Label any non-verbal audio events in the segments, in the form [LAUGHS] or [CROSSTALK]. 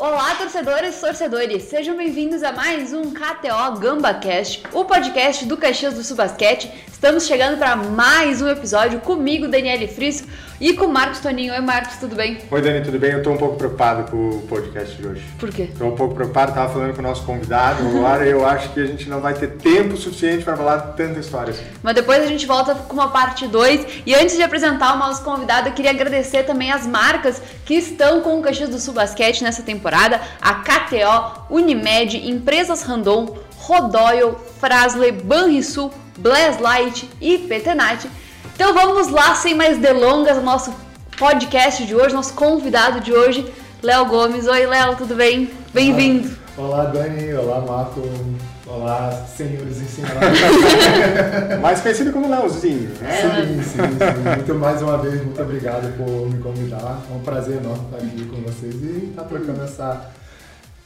Olá, torcedores e torcedores! Sejam bem-vindos a mais um KTO GambaCast, o podcast do Caxias do Sul Basquete. Estamos chegando para mais um episódio comigo, Daniele Frisso, e com o Marcos Toninho. Oi, Marcos, tudo bem? Oi, Dani, tudo bem? Eu tô um pouco preocupado com o podcast de hoje. Por quê? Tô um pouco preocupado, tava falando com o nosso convidado agora eu acho que a gente não vai ter tempo suficiente para falar tanta história assim. Mas depois a gente volta com uma parte 2. E antes de apresentar o nosso convidado, eu queria agradecer também as marcas que estão com o Caxias do Sul Basquete nessa temporada: a KTO, Unimed, Empresas Randon, Rodoyle, Frasley, Banrisul, Blazlight e Petenat. Então vamos lá, sem mais delongas, o nosso podcast de hoje, nosso convidado de hoje, Léo Gomes. Oi, Léo, tudo bem? Bem-vindo. Olá, Dani. Olá, Marco. Olá, senhores e senhoras. [LAUGHS] Mais conhecido como Léozinho, né? Sim, sim, sim. Muito mais uma vez, muito obrigado por me convidar. É um prazer enorme estar aqui com vocês e estar trocando essa,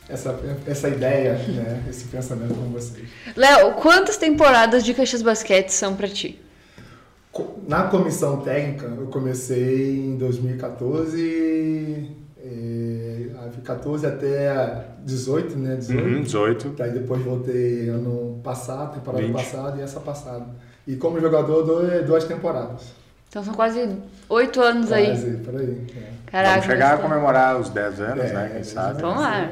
essa, essa ideia, né? esse pensamento com vocês. Léo, quantas temporadas de Caxias Basquete são para ti? Na comissão técnica, eu comecei em 2014, é, 14 até 18, né? 18. Uhum, 18. Aí depois voltei ano passado, temporada 20. passada e essa passada. E como jogador, duas temporadas. Então são quase oito anos quase, aí. por aí. É. Caraca, Vamos chegar a comemorar os 10 anos, é, né? Quem sabe? Vamos lá.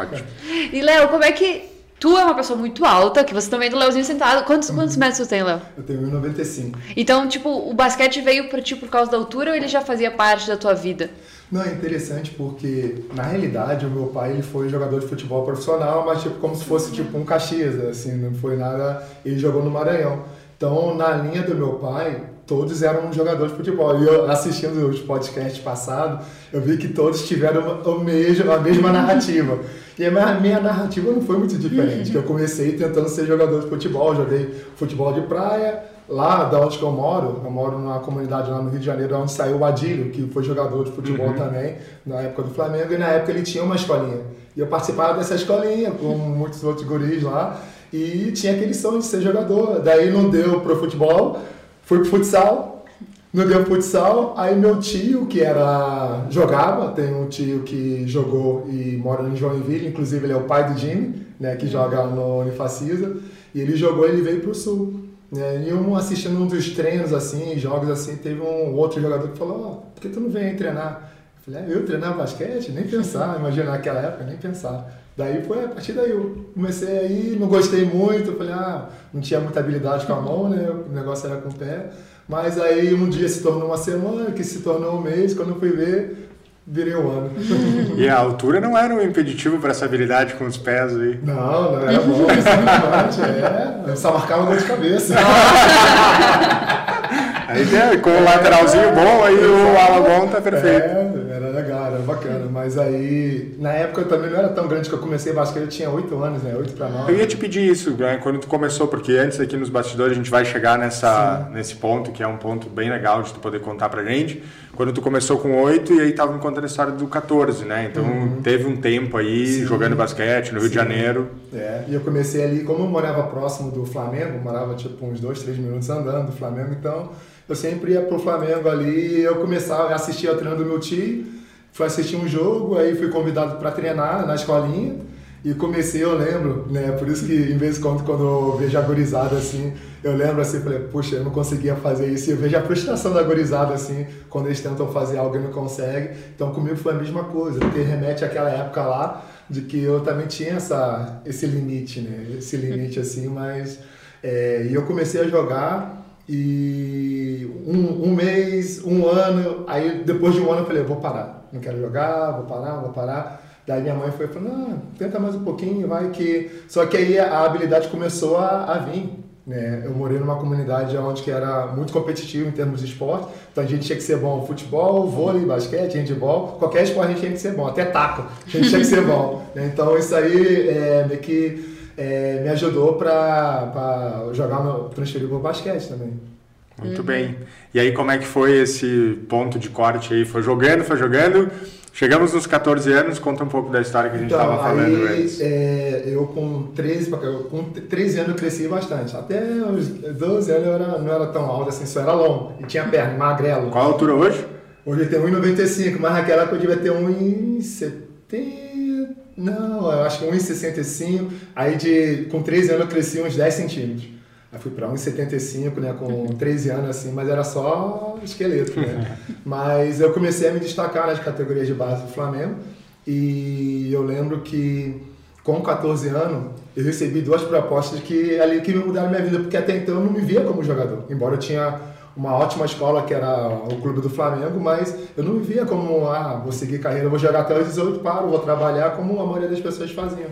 Ótimo. [LAUGHS] E Léo, como é que Tu é uma pessoa muito alta, que você também é do Leozinho sentado. Quantos, quantos uhum. metros você tem, Léo? Eu tenho 1,95. Então, tipo, o basquete veio pra ti por causa da altura ou ele já fazia parte da tua vida? Não, é interessante porque, na realidade, o meu pai ele foi jogador de futebol profissional, mas tipo como se fosse tipo um Caxias, assim, não foi nada... Ele jogou no Maranhão. Então, na linha do meu pai, todos eram jogadores de futebol. E eu, assistindo os podcasts passados, eu vi que todos tiveram o mesmo, a mesma narrativa. E a minha, narrativa não foi muito diferente. Eu comecei tentando ser jogador de futebol, joguei futebol de praia. Lá da onde eu moro, eu moro numa comunidade lá no Rio de Janeiro, onde saiu o Adílio, que foi jogador de futebol uhum. também, na época do Flamengo, e na época ele tinha uma escolinha. E eu participava dessa escolinha com muitos outros guris lá, e tinha aquele sonho de ser jogador. Daí não deu pro futebol, fui pro futsal, no deu futsal, aí meu tio, que era jogava, tem um tio que jogou e mora em Joinville, inclusive ele é o pai do Jimmy, né, que joga no Unifacisa, e ele jogou, ele veio pro sul. Né, e um assistindo um dos treinos assim, jogos assim, teve um outro jogador que falou, oh, por que tu não vem treinar? Eu falei, é, eu treinar basquete? Nem pensar, imagina naquela época, nem pensar. Daí foi a partir daí eu comecei aí, não gostei muito, falei, ah, não tinha muita habilidade com a mão, né? O negócio era com o pé. Mas aí um dia se tornou uma semana, que se tornou um mês, quando eu fui ver, virei um ano. E a altura não era um impeditivo para essa habilidade com os pés aí? Não, não era bom, é. Eu só marcava dor de cabeça. [LAUGHS] aí com o lateralzinho bom, aí o ala bom tá perfeito. É, era legal, era bacana. Mas aí, na época eu também não era tão grande que eu comecei basquete, eu tinha 8 anos, né? 8 para 9. Eu ia te pedir isso, né? quando tu começou, porque antes aqui nos bastidores a gente vai chegar nessa, nesse ponto, que é um ponto bem legal de tu poder contar pra gente. Quando tu começou com 8 e aí tava me contando a história do 14, né? Então uhum. teve um tempo aí Sim. jogando basquete no Rio Sim. de Janeiro. É, e eu comecei ali, como eu morava próximo do Flamengo, morava tipo uns 2, 3 minutos andando do Flamengo, então eu sempre ia pro Flamengo ali e eu começava a assistir ao treino do meu tio fui assistir um jogo, aí fui convidado para treinar na escolinha. E comecei, eu lembro, né? Por isso que, em vez de quando, quando eu vejo a gorizada assim, eu lembro assim, falei, puxa, eu não conseguia fazer isso. E eu vejo a frustração da gorizada assim, quando eles tentam fazer algo e não conseguem. Então, comigo foi a mesma coisa, porque remete àquela época lá, de que eu também tinha essa, esse limite, né? Esse limite assim, mas. É, e eu comecei a jogar e um, um mês, um ano, aí depois de um ano eu falei, vou parar não quero jogar, vou parar, vou parar. Daí minha mãe foi falou, não, tenta mais um pouquinho, vai que... Só que aí a habilidade começou a, a vir. Né? Eu morei numa comunidade onde que era muito competitivo em termos de esporte, então a gente tinha que ser bom futebol, vôlei, basquete, handball, qualquer esporte a gente tinha que ser bom, até taco, a gente tinha que ser bom. [LAUGHS] Né? Então isso aí é, meio que é, me ajudou para jogar, transferir para o basquete também. Muito uhum. bem. E aí, como é que foi esse ponto de corte aí? Foi jogando, foi jogando. Chegamos nos 14 anos, conta um pouco da história que a gente estava então, falando antes. É, eu com 13, com 13 anos eu cresci bastante. Até os 12 anos eu era, não era tão alto assim, só era longo. E tinha perna, magrelo. Qual a altura hoje? Hoje eu tenho 1,95, mas naquela época eu devia ter 1,70. Tem. Não, eu acho que 1,65. Aí de, com 13 anos eu cresci uns 10 centímetros. Aí fui para 1,75, né, com 13 anos assim, mas era só esqueleto, né? [LAUGHS] mas eu comecei a me destacar nas categorias de base do Flamengo e eu lembro que com 14 anos eu recebi duas propostas que ali que me mudaram minha vida, porque até então eu não me via como jogador, embora eu tinha uma ótima escola que era o clube do Flamengo, mas eu não me via como, ah, vou seguir carreira, vou jogar até os 18, paro, vou trabalhar como a maioria das pessoas faziam.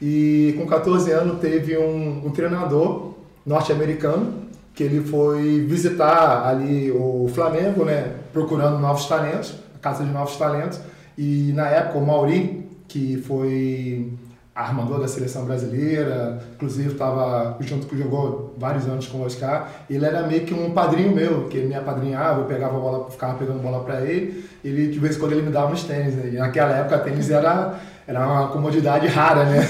E com 14 anos teve um, um treinador norte-americano, que ele foi visitar ali o Flamengo, né, procurando novos talentos, a casa de novos talentos, e na época o Mauri, que foi armador da seleção brasileira, inclusive estava junto com jogou vários anos com o Oscar, ele era meio que um padrinho meu, que ele me apadrinhava, eu pegava bola, ficava pegando bola para ele, ele de vez em quando ele me dava uns tênis, né? e naquela época tênis era era uma comodidade rara, né?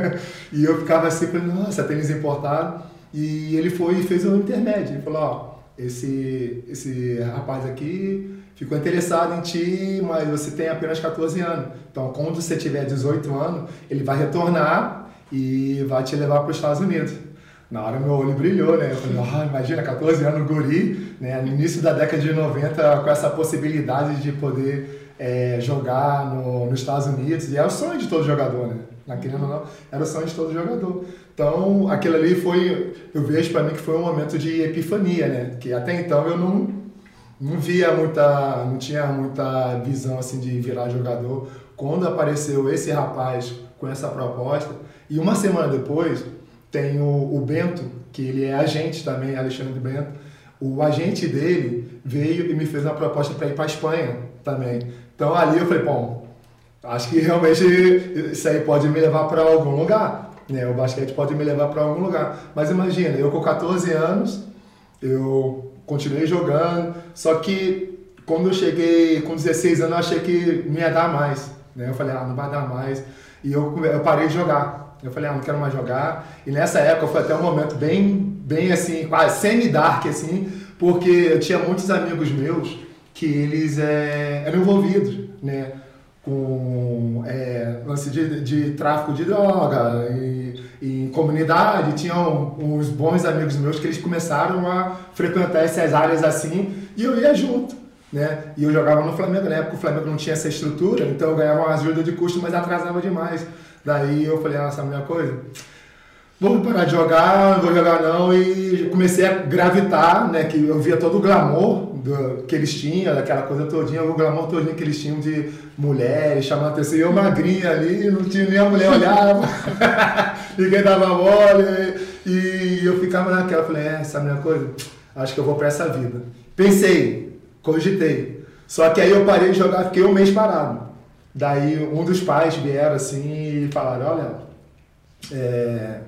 [LAUGHS] e eu ficava assim, nossa, tênis importado. E ele foi e fez um intermédio. Ele falou, ó, esse, esse rapaz aqui ficou interessado em ti, mas você tem apenas 14 anos. Então, quando você tiver 18 anos, ele vai retornar e vai te levar para os Estados Unidos. Na hora meu olho brilhou, né? Eu falei, oh, imagina, 14 anos, guri, né? no início da década de 90, com essa possibilidade de poder é, jogar no, nos Estados Unidos. E é o sonho de todo jogador, né? Naquele ou não, era o sonho de todo jogador. Então, aquilo ali foi, eu vejo para mim que foi um momento de epifania, né? Que até então eu não, não via muita, não tinha muita visão assim de virar jogador. Quando apareceu esse rapaz com essa proposta, e uma semana depois tem o, o Bento, que ele é agente também, Alexandre Bento, o agente dele veio e me fez uma proposta para ir para Espanha também. Então ali eu falei, bom, acho que realmente isso aí pode me levar para algum lugar. Né? O basquete pode me levar para algum lugar. Mas imagina, eu com 14 anos, eu continuei jogando, só que quando eu cheguei com 16 anos, eu achei que não ia dar mais. Né? Eu falei, ah, não vai dar mais. E eu, eu parei de jogar. Eu falei, ah, não quero mais jogar. E nessa época foi até um momento bem, bem assim, quase semi-dark, assim, porque eu tinha muitos amigos meus que eles é, eram envolvidos, né? com é, lance de, de tráfico de droga e, e, comunidade tinham uns bons amigos meus que eles começaram a frequentar essas áreas assim e eu ia junto né e eu jogava no Flamengo na época o Flamengo não tinha essa estrutura então eu ganhava uma ajuda de custo mas atrasava demais daí eu falei ah, é a minha coisa vou parar de jogar não vou jogar não e comecei a gravitar né que eu via todo o glamour do, que eles tinham, daquela coisa todinha, o glamour todinho que eles tinham de mulheres chamando a atenção. E eu magrinha ali, não tinha nem a mulher olhava, [LAUGHS] ninguém dava bola. E, eu ficava naquela, falei, é, sabe uma coisa? Acho que eu vou para essa vida. Pensei, cogitei. Só que aí eu parei de jogar, fiquei um mês parado. Daí um dos pais vieram assim e falaram, olha, é,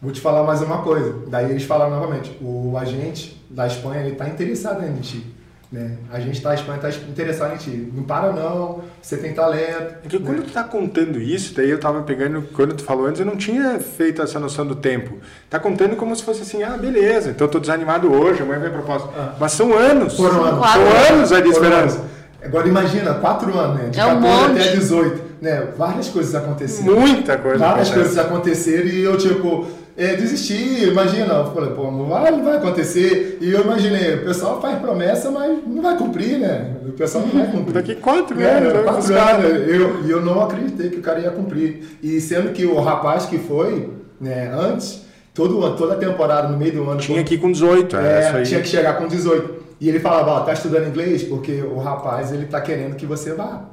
vou te falar mais uma coisa. Daí eles falaram novamente, o agente da Espanha, ele está interessado em ti. Né? A gente tá, a Espanha está interessado em ti. Não para não, você tem talento. É que né? quando tu tá contando isso, daí eu tava pegando, quando tu falou antes, eu não tinha feito essa noção do tempo. Tá contando como se fosse assim, ah, beleza, então eu tô desanimado hoje, amanhã vem a proposta. Ah. Mas são anos. Foram anos. São anos ali esperando. Agora imagina, quatro anos, né? De é 14 um até 18. Né? Várias coisas aconteceram. Muita coisa. Várias acontece. coisas aconteceram e eu, tipo, é, desistir, imagina, eu falei, pô, não vai, não vai acontecer. E eu imaginei, o pessoal faz promessa, mas não vai cumprir, né? O pessoal não vai [LAUGHS] cumprir. Daqui quatro é, anos, quatro anos. Eu, e eu não acreditei que o cara ia cumprir. E sendo que o rapaz que foi, né, antes, todo, toda a temporada, no meio do ano... Tinha que ir com 18, é, é tinha que chegar com 18. E ele falava, ó, tá estudando inglês porque o rapaz, ele tá querendo que você vá.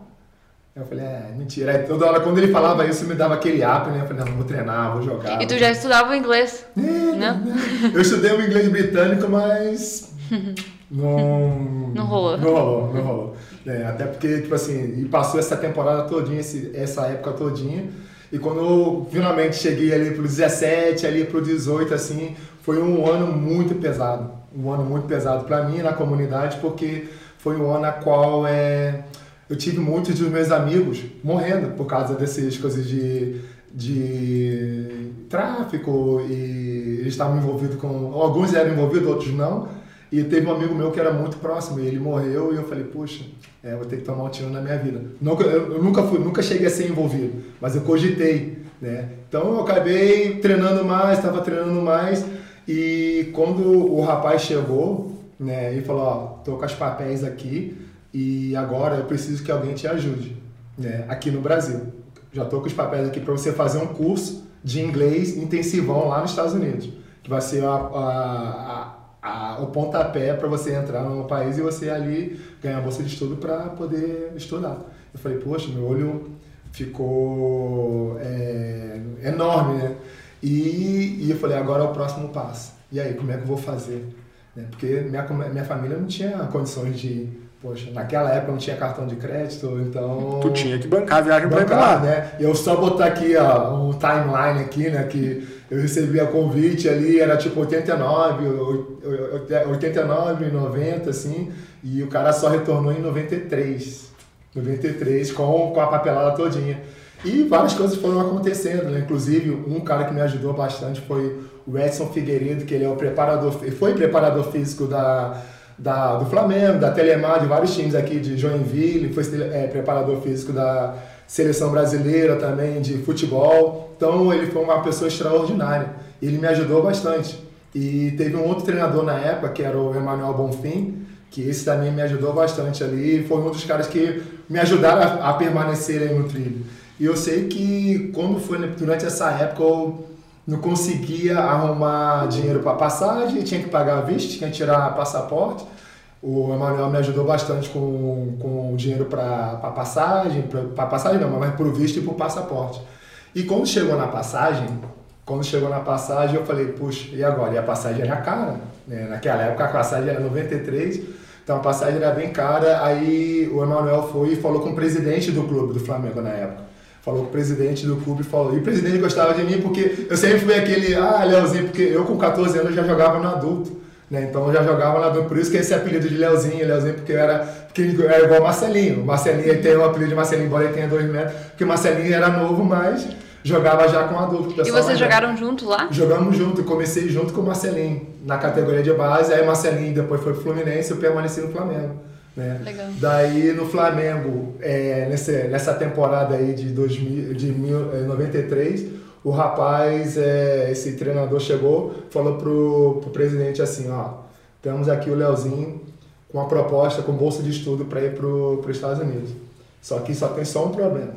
Eu falei, é, mentira. Aí toda hora, quando ele falava isso, me dava aquele up, né? Eu falei, não, vou treinar, vou jogar. E tu já estudava o inglês? É, né? Eu estudei o inglês britânico, mas. [LAUGHS] não. Não rolou. Não rolou, não rolou. É, até porque, tipo assim, e passou essa temporada todinha, esse, essa época todinha. E quando eu finalmente cheguei ali pro 17, ali pro 18, assim, foi um ano muito pesado. Um ano muito pesado para mim na comunidade, porque foi um ano a qual é eu tive muitos dos meus amigos morrendo por causa dessas coisas de, de tráfico e eles estavam envolvidos com. Alguns eram envolvidos, outros não. E teve um amigo meu que era muito próximo, e ele morreu, e eu falei, puxa, é, vou ter que tomar um tiro na minha vida. Nunca, eu nunca fui, nunca cheguei a ser envolvido, mas eu cogitei, né? Então eu acabei treinando mais, estava treinando mais, e quando o rapaz chegou, né, e falou, ó, tô com os papéis aqui, e agora eu preciso que alguém te ajude, né, aqui no Brasil. Já tô com os papéis aqui para você fazer um curso de inglês intensivão lá nos Estados Unidos, que vai ser a, a, a, o pontapé para você entrar no país e você ali ganhar bolsa de estudo para poder estudar. Eu falei, poxa, meu olho ficou é, enorme, né? E, e eu falei, agora é o próximo passo. E aí, como é que eu vou fazer? Né? Porque minha, minha família não tinha condições de Poxa, naquela época não tinha cartão de crédito, então. Tu tinha que bancar a viagem para ir lá. né? E eu só botar aqui ó, um timeline aqui, né? Que eu recebi a convite ali, era tipo 89, 89, 90, assim, e o cara só retornou em 93. 93, com, com a papelada todinha. E várias coisas foram acontecendo, né? Inclusive, um cara que me ajudou bastante foi o Edson Figueiredo, que ele é o preparador, foi preparador físico da da, do Flamengo, da Telemar, de vários times aqui de Joinville, foi é, preparador físico da seleção brasileira também de futebol. Então ele foi uma pessoa extraordinária. Ele me ajudou bastante. E teve um outro treinador na época, que era o Emanuel Bonfim, que esse também me ajudou bastante ali. Foi um dos caras que me ajudaram a, a permanecer aí no trilho. E eu sei que quando foi durante essa época eu não conseguia arrumar dinheiro para passagem, tinha que pagar visto, tinha que tirar passaporte. O Emanuel me ajudou bastante com, com dinheiro para passagem, para passagem não, mas para o visto e para o passaporte. E quando chegou na passagem, quando chegou na passagem, eu falei, puxa, e agora? E a passagem era cara, né? Naquela época a passagem era 93, então a passagem era bem cara. Aí o Emanuel foi e falou com o presidente do clube do Flamengo na época falou com o presidente do clube, falou, e o presidente gostava de mim porque eu sempre fui aquele, ah, Leozinho, porque eu com 14 anos já jogava no adulto, né? Então eu já jogava adulto, por isso que esse apelido de Leozinho, Leozinho, porque eu era, porque eu era igual Marcelinho. Marcelinho tem o apelido de Marcelinho, embora ele tenha dois metros, porque Marcelinho era novo, mas jogava já com adulto. E vocês jogaram junto lá? Jogamos junto, comecei junto com o Marcelinho, na categoria de base, aí Marcelinho depois foi pro Fluminense, eu permaneci no Flamengo. Né? Legal. Daí no Flamengo, é, nessa, nessa temporada aí de, 2000, de 1993, é, o rapaz, é, esse treinador chegou, falou pro, pro presidente assim, ó, temos aqui o Leozinho com uma proposta com bolsa de estudo para ir para os Estados Unidos. Só que só tem só um problema.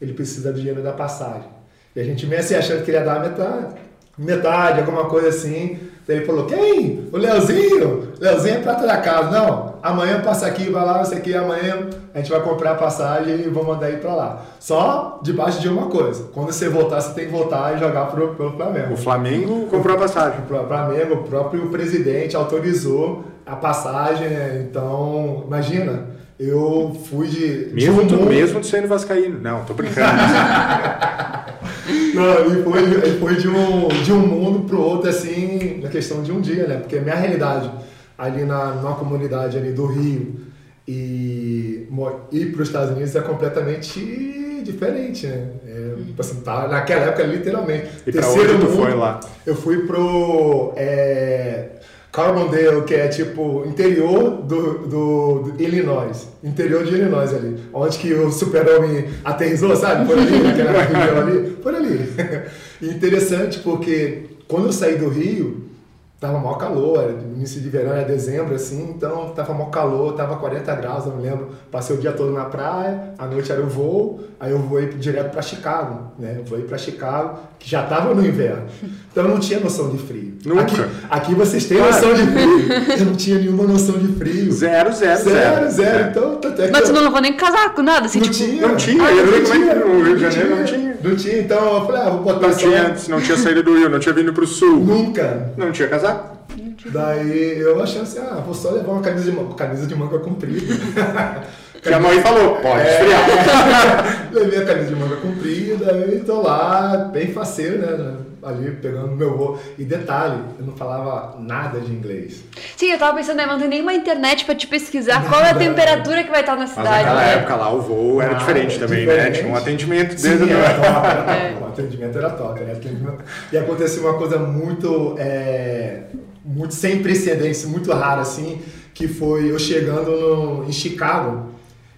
Ele precisa do dinheiro da passagem. E a gente meio assim achando que ele ia dar metade, metade, alguma coisa assim. Ele falou, quem? O Leozinho? Leozinho é prata da casa. Não, amanhã passa aqui, vai lá, sei que amanhã a gente vai comprar a passagem e vou mandar ir para lá. Só debaixo de uma coisa, quando você voltar, você tem que voltar e jogar pro, Flamengo. O Flamengo comprou a passagem. O Flamengo, o próprio presidente autorizou a passagem, né? então, imagina, eu fui de... Mesmo, de um mundo... mesmo sendo vascaíno. Não, tô brincando. [LAUGHS] Não, e foi, e foi de, um, de um mundo pro outro, assim, na questão de um dia, né? Porque a minha realidade ali na, numa comunidade ali do Rio e ir para os Estados Unidos é completamente diferente, né? É, assim, tá, naquela época, literalmente. E para onde tu mundo, foi lá? Eu fui pro é, Carbondale, que é tipo interior do, do, do, Illinois, interior de Illinois ali, onde que o super-homem aterrizou, sabe? Por ali, naquela região ali, por ali. [LAUGHS] interessante porque quando eu saí do Rio, Tava maior calor, era início de verão, era dezembro, assim, então tava maior calor, tava 40 graus, eu me lembro. Passei o dia todo na praia, à noite era o voo, aí eu voei direto para Chicago, né? Eu voei para Chicago, que já tava no inverno. Então eu não tinha noção de frio. Nunca. Aqui, aqui vocês têm claro. noção de frio. Eu não tinha nenhuma noção de frio. Zero, zero, zero. Zero, zero. É. Então, é Mas você não levou nem casaco, nada? Assim, não, tipo... tinha. não tinha. Ah, eu não tinha. No Rio de Janeiro não tinha. Não tinha, então eu falei, ah, vou botar não tinha, Não tinha saído do Rio, não tinha vindo pro sul. Nunca. Não tinha casaco. Daí eu achei assim, ah, vou só levar uma camisa de, manga, camisa de manga comprida. [LAUGHS] que a mãe falou, pode é, esfriar. [LAUGHS] Levei a camisa de manga comprida e tô lá, bem faceiro, né? Ali pegando meu voo. E detalhe, eu não falava nada de inglês. Sim, eu tava pensando, né, não tem nenhuma internet pra te pesquisar qual é a temperatura que vai estar na cidade. Mas naquela né? época lá o voo era ah, diferente também, diferente. né? Tinha um atendimento desde Sim, era top, era é. O atendimento era top, né? E aconteceu uma coisa muito. É muito sem precedentes, muito raro assim, que foi eu chegando no, em Chicago,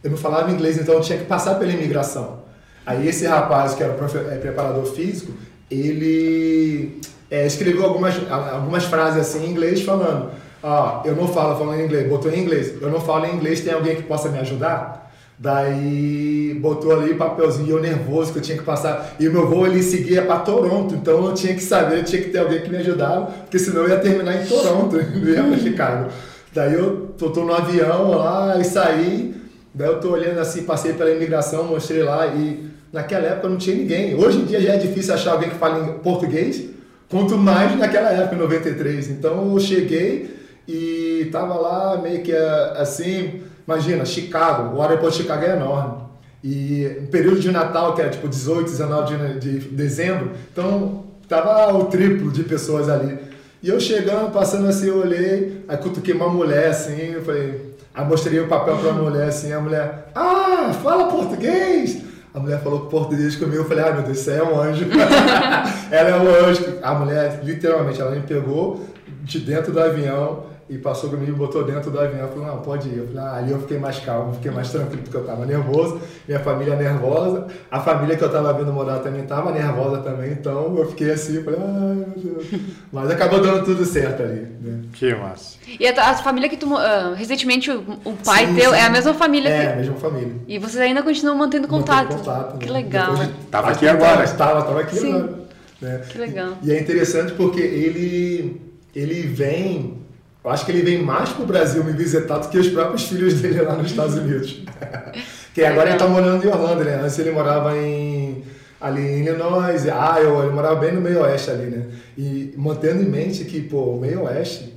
eu não falava inglês, então eu tinha que passar pela imigração. Aí esse rapaz, que era é, preparador físico, ele é, escreveu algumas, algumas frases assim em inglês falando, ó, eu não falo falando em inglês, botou em inglês, eu não falo em inglês, tem alguém que possa me ajudar? Daí botou ali papelzinho, eu nervoso que eu tinha que passar. E o meu voo ele seguia para Toronto, então eu tinha que saber, tinha que ter alguém que me ajudava, porque senão eu ia terminar em Toronto, [LAUGHS] não ia Chicago. Daí eu tô, tô, no avião lá e saí, daí eu tô olhando assim, passei pela imigração, mostrei lá e naquela época não tinha ninguém. Hoje em dia já é difícil achar alguém que fale português, quanto mais naquela época, em 93. Então eu cheguei e tava lá meio que assim Imagina, Chicago, o aeroporto de Chicago é enorme. E no período de Natal, que era tipo 18, 19 de, de dezembro, então tava o triplo de pessoas ali. E eu chegando, passando assim, eu olhei, aí cutuquei uma mulher assim, eu falei, aí mostrei o papel pra mulher assim, a mulher, ah, fala português! A mulher falou português comigo, eu falei, ah, meu Deus, isso é um anjo. [LAUGHS] ela é um anjo. A mulher, literalmente, ela me pegou de dentro do avião, e passou comigo, botou dentro do avião, falou, não, pode ir. Eu falei, ah, ali eu fiquei mais calmo, fiquei mais tranquilo, porque eu estava nervoso, minha família nervosa, a família que eu estava vindo morar também estava nervosa também, então eu fiquei assim, falei, ai meu Deus. Mas acabou dando tudo certo ali. Né? Que massa. E a, a família que tu, uh, recentemente o, o pai sim, teu, sim. é a mesma família? É, que... a mesma família. E vocês ainda continuam mantendo contato? Mantendo contato. Que né? legal. De... Tava aqui agora. Estava, estava aqui sim. agora. Né? Que legal. E, e é interessante porque ele, ele vem eu acho que ele vem mais pro Brasil me visitar do que os próprios filhos dele lá nos Estados [LAUGHS] Unidos. [LAUGHS] que agora ele tá morando em Orlando, né? Antes ele morava em ali em Illinois, Iowa, ele morava bem no meio oeste ali, né? E mantendo em mente que, pô, o meio oeste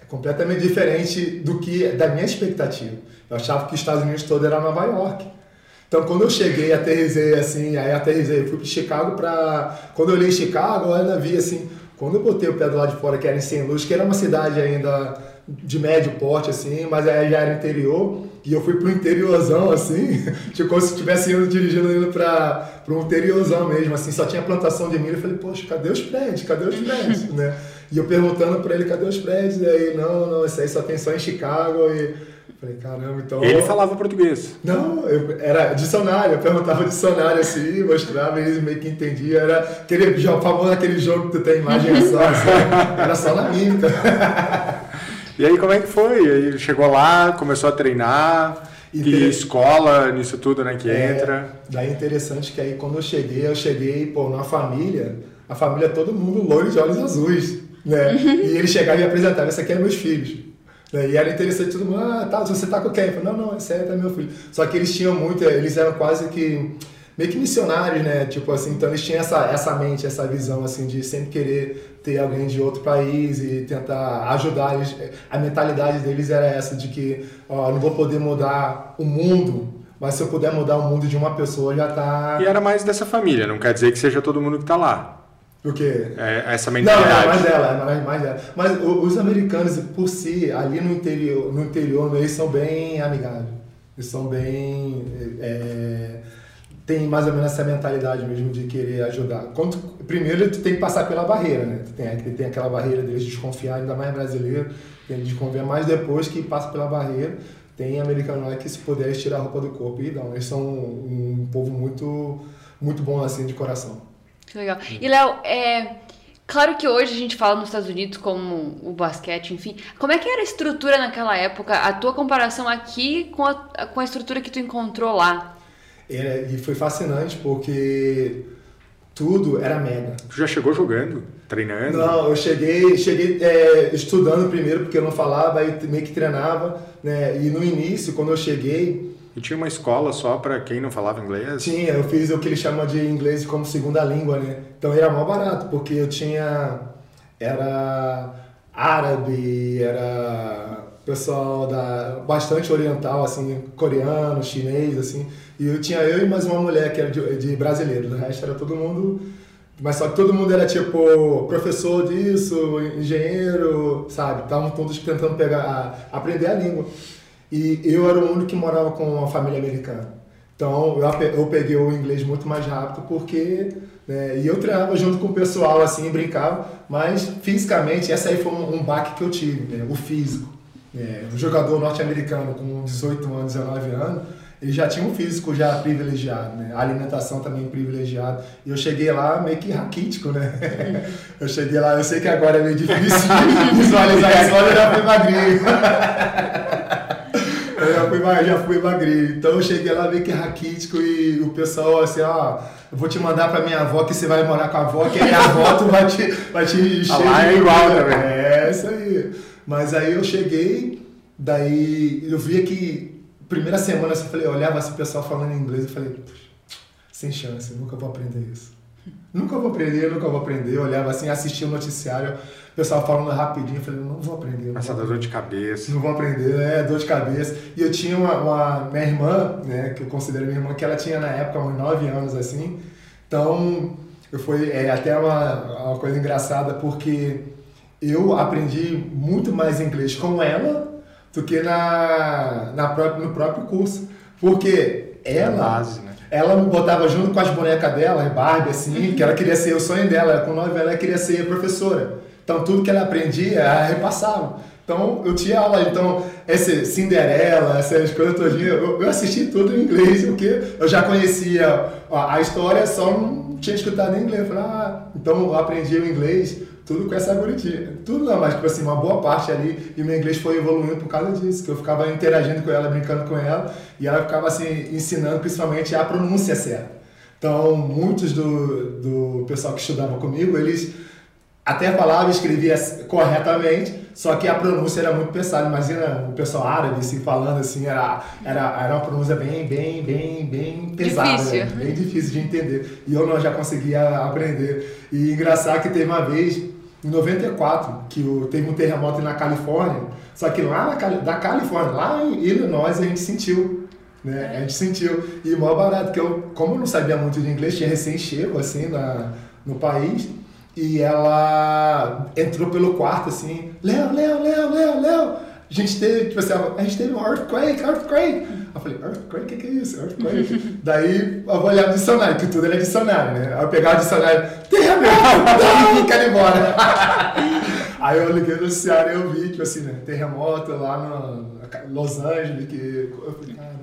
é completamente diferente do que da minha expectativa. Eu achava que os Estados Unidos todo era Nova York. Então, quando eu cheguei, aterrisei assim, aí aterrisei, fui para Chicago para quando eu olhei Chicago, eu ainda vi assim, quando eu botei o pé do lado de fora, que era em St. Louis, que era uma cidade ainda de médio porte, assim, mas aí já era interior, e eu fui pro interiorzão, assim, [LAUGHS] tipo como se estivesse indo dirigindo indo pra, um interiorzão mesmo, assim, só tinha plantação de milho, eu falei, poxa, cadê os prédios? Cadê os prédios? [LAUGHS] né? E eu perguntando pra ele, cadê os prédios? E aí, não, não, isso aí só tem só em Chicago, e Falei, caramba, então. Ele falava português. Não, eu, era dicionário, eu perguntava dicionário assim, mostrava, eles meio que entendiam. Era aquele famoso aquele jogo que tu tem imagem só, assim, era só na mímica. [LAUGHS] e aí, como é que foi? Aí chegou lá, começou a treinar. E que escola, nisso tudo, né, que é, entra. Daí é interessante que aí quando eu cheguei, eu cheguei, pô, na família, a família todo mundo loiro de olhos azuis, né? e ele chegava e apresentava, esse aqui é meus filhos. Né? E era interessante todo mundo, ah, tá, você tá com quem? Falei, não, não, esse é meu filho. Só que eles tinham muito, eles eram quase que meio que missionários, né? Tipo assim, então eles tinham essa, essa mente, essa visão, assim, de sempre querer ter alguém de outro país e tentar ajudar eles. A mentalidade deles era essa, de que, ó, não vou poder mudar o mundo, mas se eu puder mudar o mundo de uma pessoa, já tá... E era mais dessa família, não quer dizer que seja todo mundo que tá lá. O quê? É, essa mentalidade. Não, é mais dela, é mais, mais dela. Mas os americanos, por si, ali no interior, no interior eles são bem amigáveis. Eles são bem... É, tem mais ou menos essa mentalidade mesmo de querer ajudar. Quando, primeiro, tu tem que passar pela barreira, né? Tu tem, tem aquela barreira deles de desconfiar, ainda mais brasileiro, tem de desconfiar, mas depois que passa pela barreira, tem americano lá que se puder tirar a roupa do corpo e dão. Eles são um, um povo muito, muito bom assim de coração. Que legal. E, Léo, é. Claro que hoje a gente fala nos Estados Unidos como o basquete, enfim. Como é que era a estrutura naquela época? A tua comparação aqui com a, com a estrutura que tu encontrou lá? É, e foi fascinante porque tudo era mega. Tu já chegou jogando, treinando? Não, eu cheguei, cheguei é, estudando primeiro porque eu não falava, aí meio que treinava, né? E no início, quando eu cheguei, e tinha uma escola só para quem não falava inglês? Tinha, eu fiz o que eles chamam de inglês como segunda língua, né? Então era mó barato, porque eu tinha. Era árabe, era pessoal da bastante oriental, assim, coreano, chinês, assim. E eu tinha eu e mais uma mulher que era de, de brasileiro, o resto era todo mundo. Mas só que todo mundo era tipo professor disso, engenheiro, sabe? Estavam todos tentando pegar, aprender a língua. E eu era o único que morava com uma família americana. Então eu, peguei o inglês muito mais rápido porque né, e eu treinava junto com o pessoal assim, brincava, mas fisicamente essa aí foi um, baque que eu tive, né, o físico. É, um jogador norte-americano com 18 anos, 19 anos, ele já tinha um físico já privilegiado, né? A alimentação também privilegiada. E eu cheguei lá meio que raquítico, né? [LAUGHS] Eu cheguei lá, eu sei que agora é meio difícil [LAUGHS] visualizar isso, mas eu já fui magrinho. [LAUGHS] Eu já fui, já fui magrinho. Então eu cheguei lá meio que raquítico e o pessoal assim, ó, eu vou te mandar pra minha avó que você vai morar com a avó, que a minha avó tu vai te, vai te encher. Ah, lá é igual também. É, isso aí. Mas aí eu cheguei, daí eu via que primeira semana assim, eu falei, eu olhava esse pessoal falando inglês, eu falei, sem chance, nunca vou aprender isso. Nunca vou aprender, nunca vou aprender. Eu olhava assim, assistia o noticiário, o pessoal falando rapidinho, eu falei, não vou aprender. Essa dor de cabeça. Não vou aprender, é, dor de cabeça. E eu tinha uma, uma, minha irmã, né, que eu considero minha irmã, que ela tinha na época uns 9 anos assim. Então, eu foi é, até uma, uma coisa engraçada, porque eu aprendi muito mais inglês com ela do que na, na própria, no próprio curso. Porque ela, base, né? ela me botava junto com as bonecas dela, Barbie, assim, que ela queria ser o sonho dela. Com nove ela queria ser professora. Então, tudo que ela aprendia, ela repassava. Então, eu tinha aula, então, esse Cinderela, essas coisas todas, eu, eu assisti tudo em inglês, porque eu já conhecia a, a história, só não tinha escutado em inglês. Falei, ah, então eu aprendi o inglês tudo com essa guritinha. Tudo não, mas tipo assim, uma boa parte ali. E meu inglês foi evoluindo por causa disso, que eu ficava interagindo com ela, brincando com ela, e ela ficava assim, ensinando principalmente a pronúncia certa. Então, muitos do, do pessoal que estudava comigo, eles até falava e escrevia corretamente, só que a pronúncia era muito pesada. Imagina o pessoal árabe assim, falando assim, era, era, era uma pronúncia bem, bem, bem, bem pesada, difícil. Né? bem difícil de entender. E eu não já conseguia aprender. E engraçado que teve uma vez, em 94, que o, teve um terremoto na Califórnia, só que lá na, da Califórnia, lá em Illinois, a gente sentiu. Né? A gente sentiu. E o maior barato, que eu, como eu não sabia muito de inglês, tinha recém-chego assim, na, no país e ela entrou pelo quarto assim, Léo, Léo, Léo, Léo, Léo. A gente teve, tipo assim, a gente teve um earthquake, earthquake. Eu falei, earthquake, o que, que é isso? Earthquake. [LAUGHS] Daí eu vou olhar no dicionário, que tudo era dicionário, né? Aí eu pegava o dicionário, terremoto, [LAUGHS] e quero embora. [LAUGHS] Aí eu liguei no dicionário e eu vi, tipo assim, né? Terremoto lá no Los Angeles, que. Eu falei, caramba.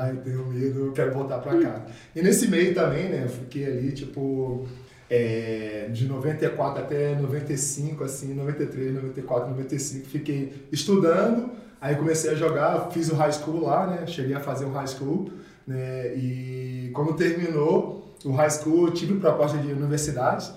Ai, tenho medo, quero voltar pra cá. E nesse meio também, né? Eu fiquei ali, tipo é, de 94 até 95, assim, 93, 94, 95, fiquei estudando, aí comecei a jogar, fiz o high school lá, né? Cheguei a fazer o high school, né? E quando terminou o high school, tive proposta de universidade.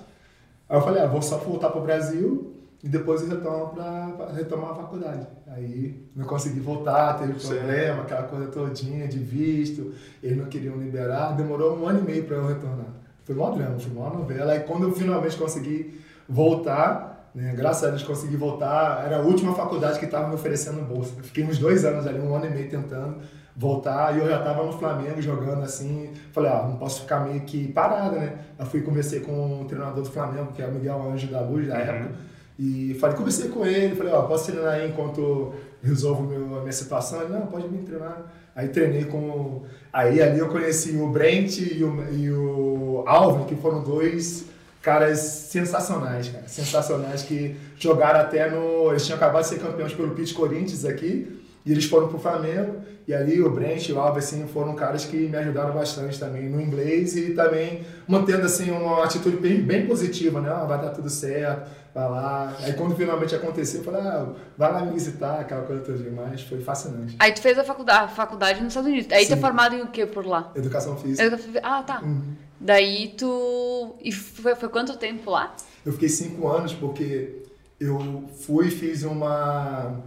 Aí eu falei, ah, vou só voltar para o Brasil e depois eu retomo para retomar a faculdade. Aí não consegui voltar, teve problema, aquela coisa todinha de visto, eles não queriam liberar, demorou um ano e meio para eu retornar. Foi mó drama, foi mó novela. E quando eu finalmente consegui voltar, né, graças a Deus consegui voltar, era a última faculdade que estava me oferecendo bolsa. Eu fiquei uns dois anos ali, um ano e meio tentando voltar e eu já estava no Flamengo jogando assim. Falei, ah, não posso ficar meio que parado, né? Eu fui conversei com o treinador do Flamengo, que é o Miguel Anjo da Luz, da uhum. época. E falei, conversei com ele, falei, ó, posso treinar aí enquanto resolvo meu, a minha situação? Ele, não, pode me treinar. Aí treinei com. Aí ali eu conheci o Brent e o, e o Alvin, que foram dois caras sensacionais, cara. Sensacionais que jogaram até no. Eles tinham acabado de ser campeões pelo Pit Corinthians aqui. E eles foram pro Flamengo. E ali o Brent e o Alves, assim, foram caras que me ajudaram bastante também no inglês e também mantendo, assim, uma atitude bem, bem positiva, né? Ah, vai dar tudo certo, vai lá. Aí quando finalmente aconteceu, eu falei, ah, vai lá me visitar, aquela coisa toda mais. Foi fascinante. Aí tu fez a faculdade, a faculdade nos Estados Unidos. Aí Sim. tu é formado em o que por lá? Educação física. Ah, tá. Uhum. Daí tu... E foi, foi quanto tempo lá? Eu fiquei cinco anos porque eu fui e fiz uma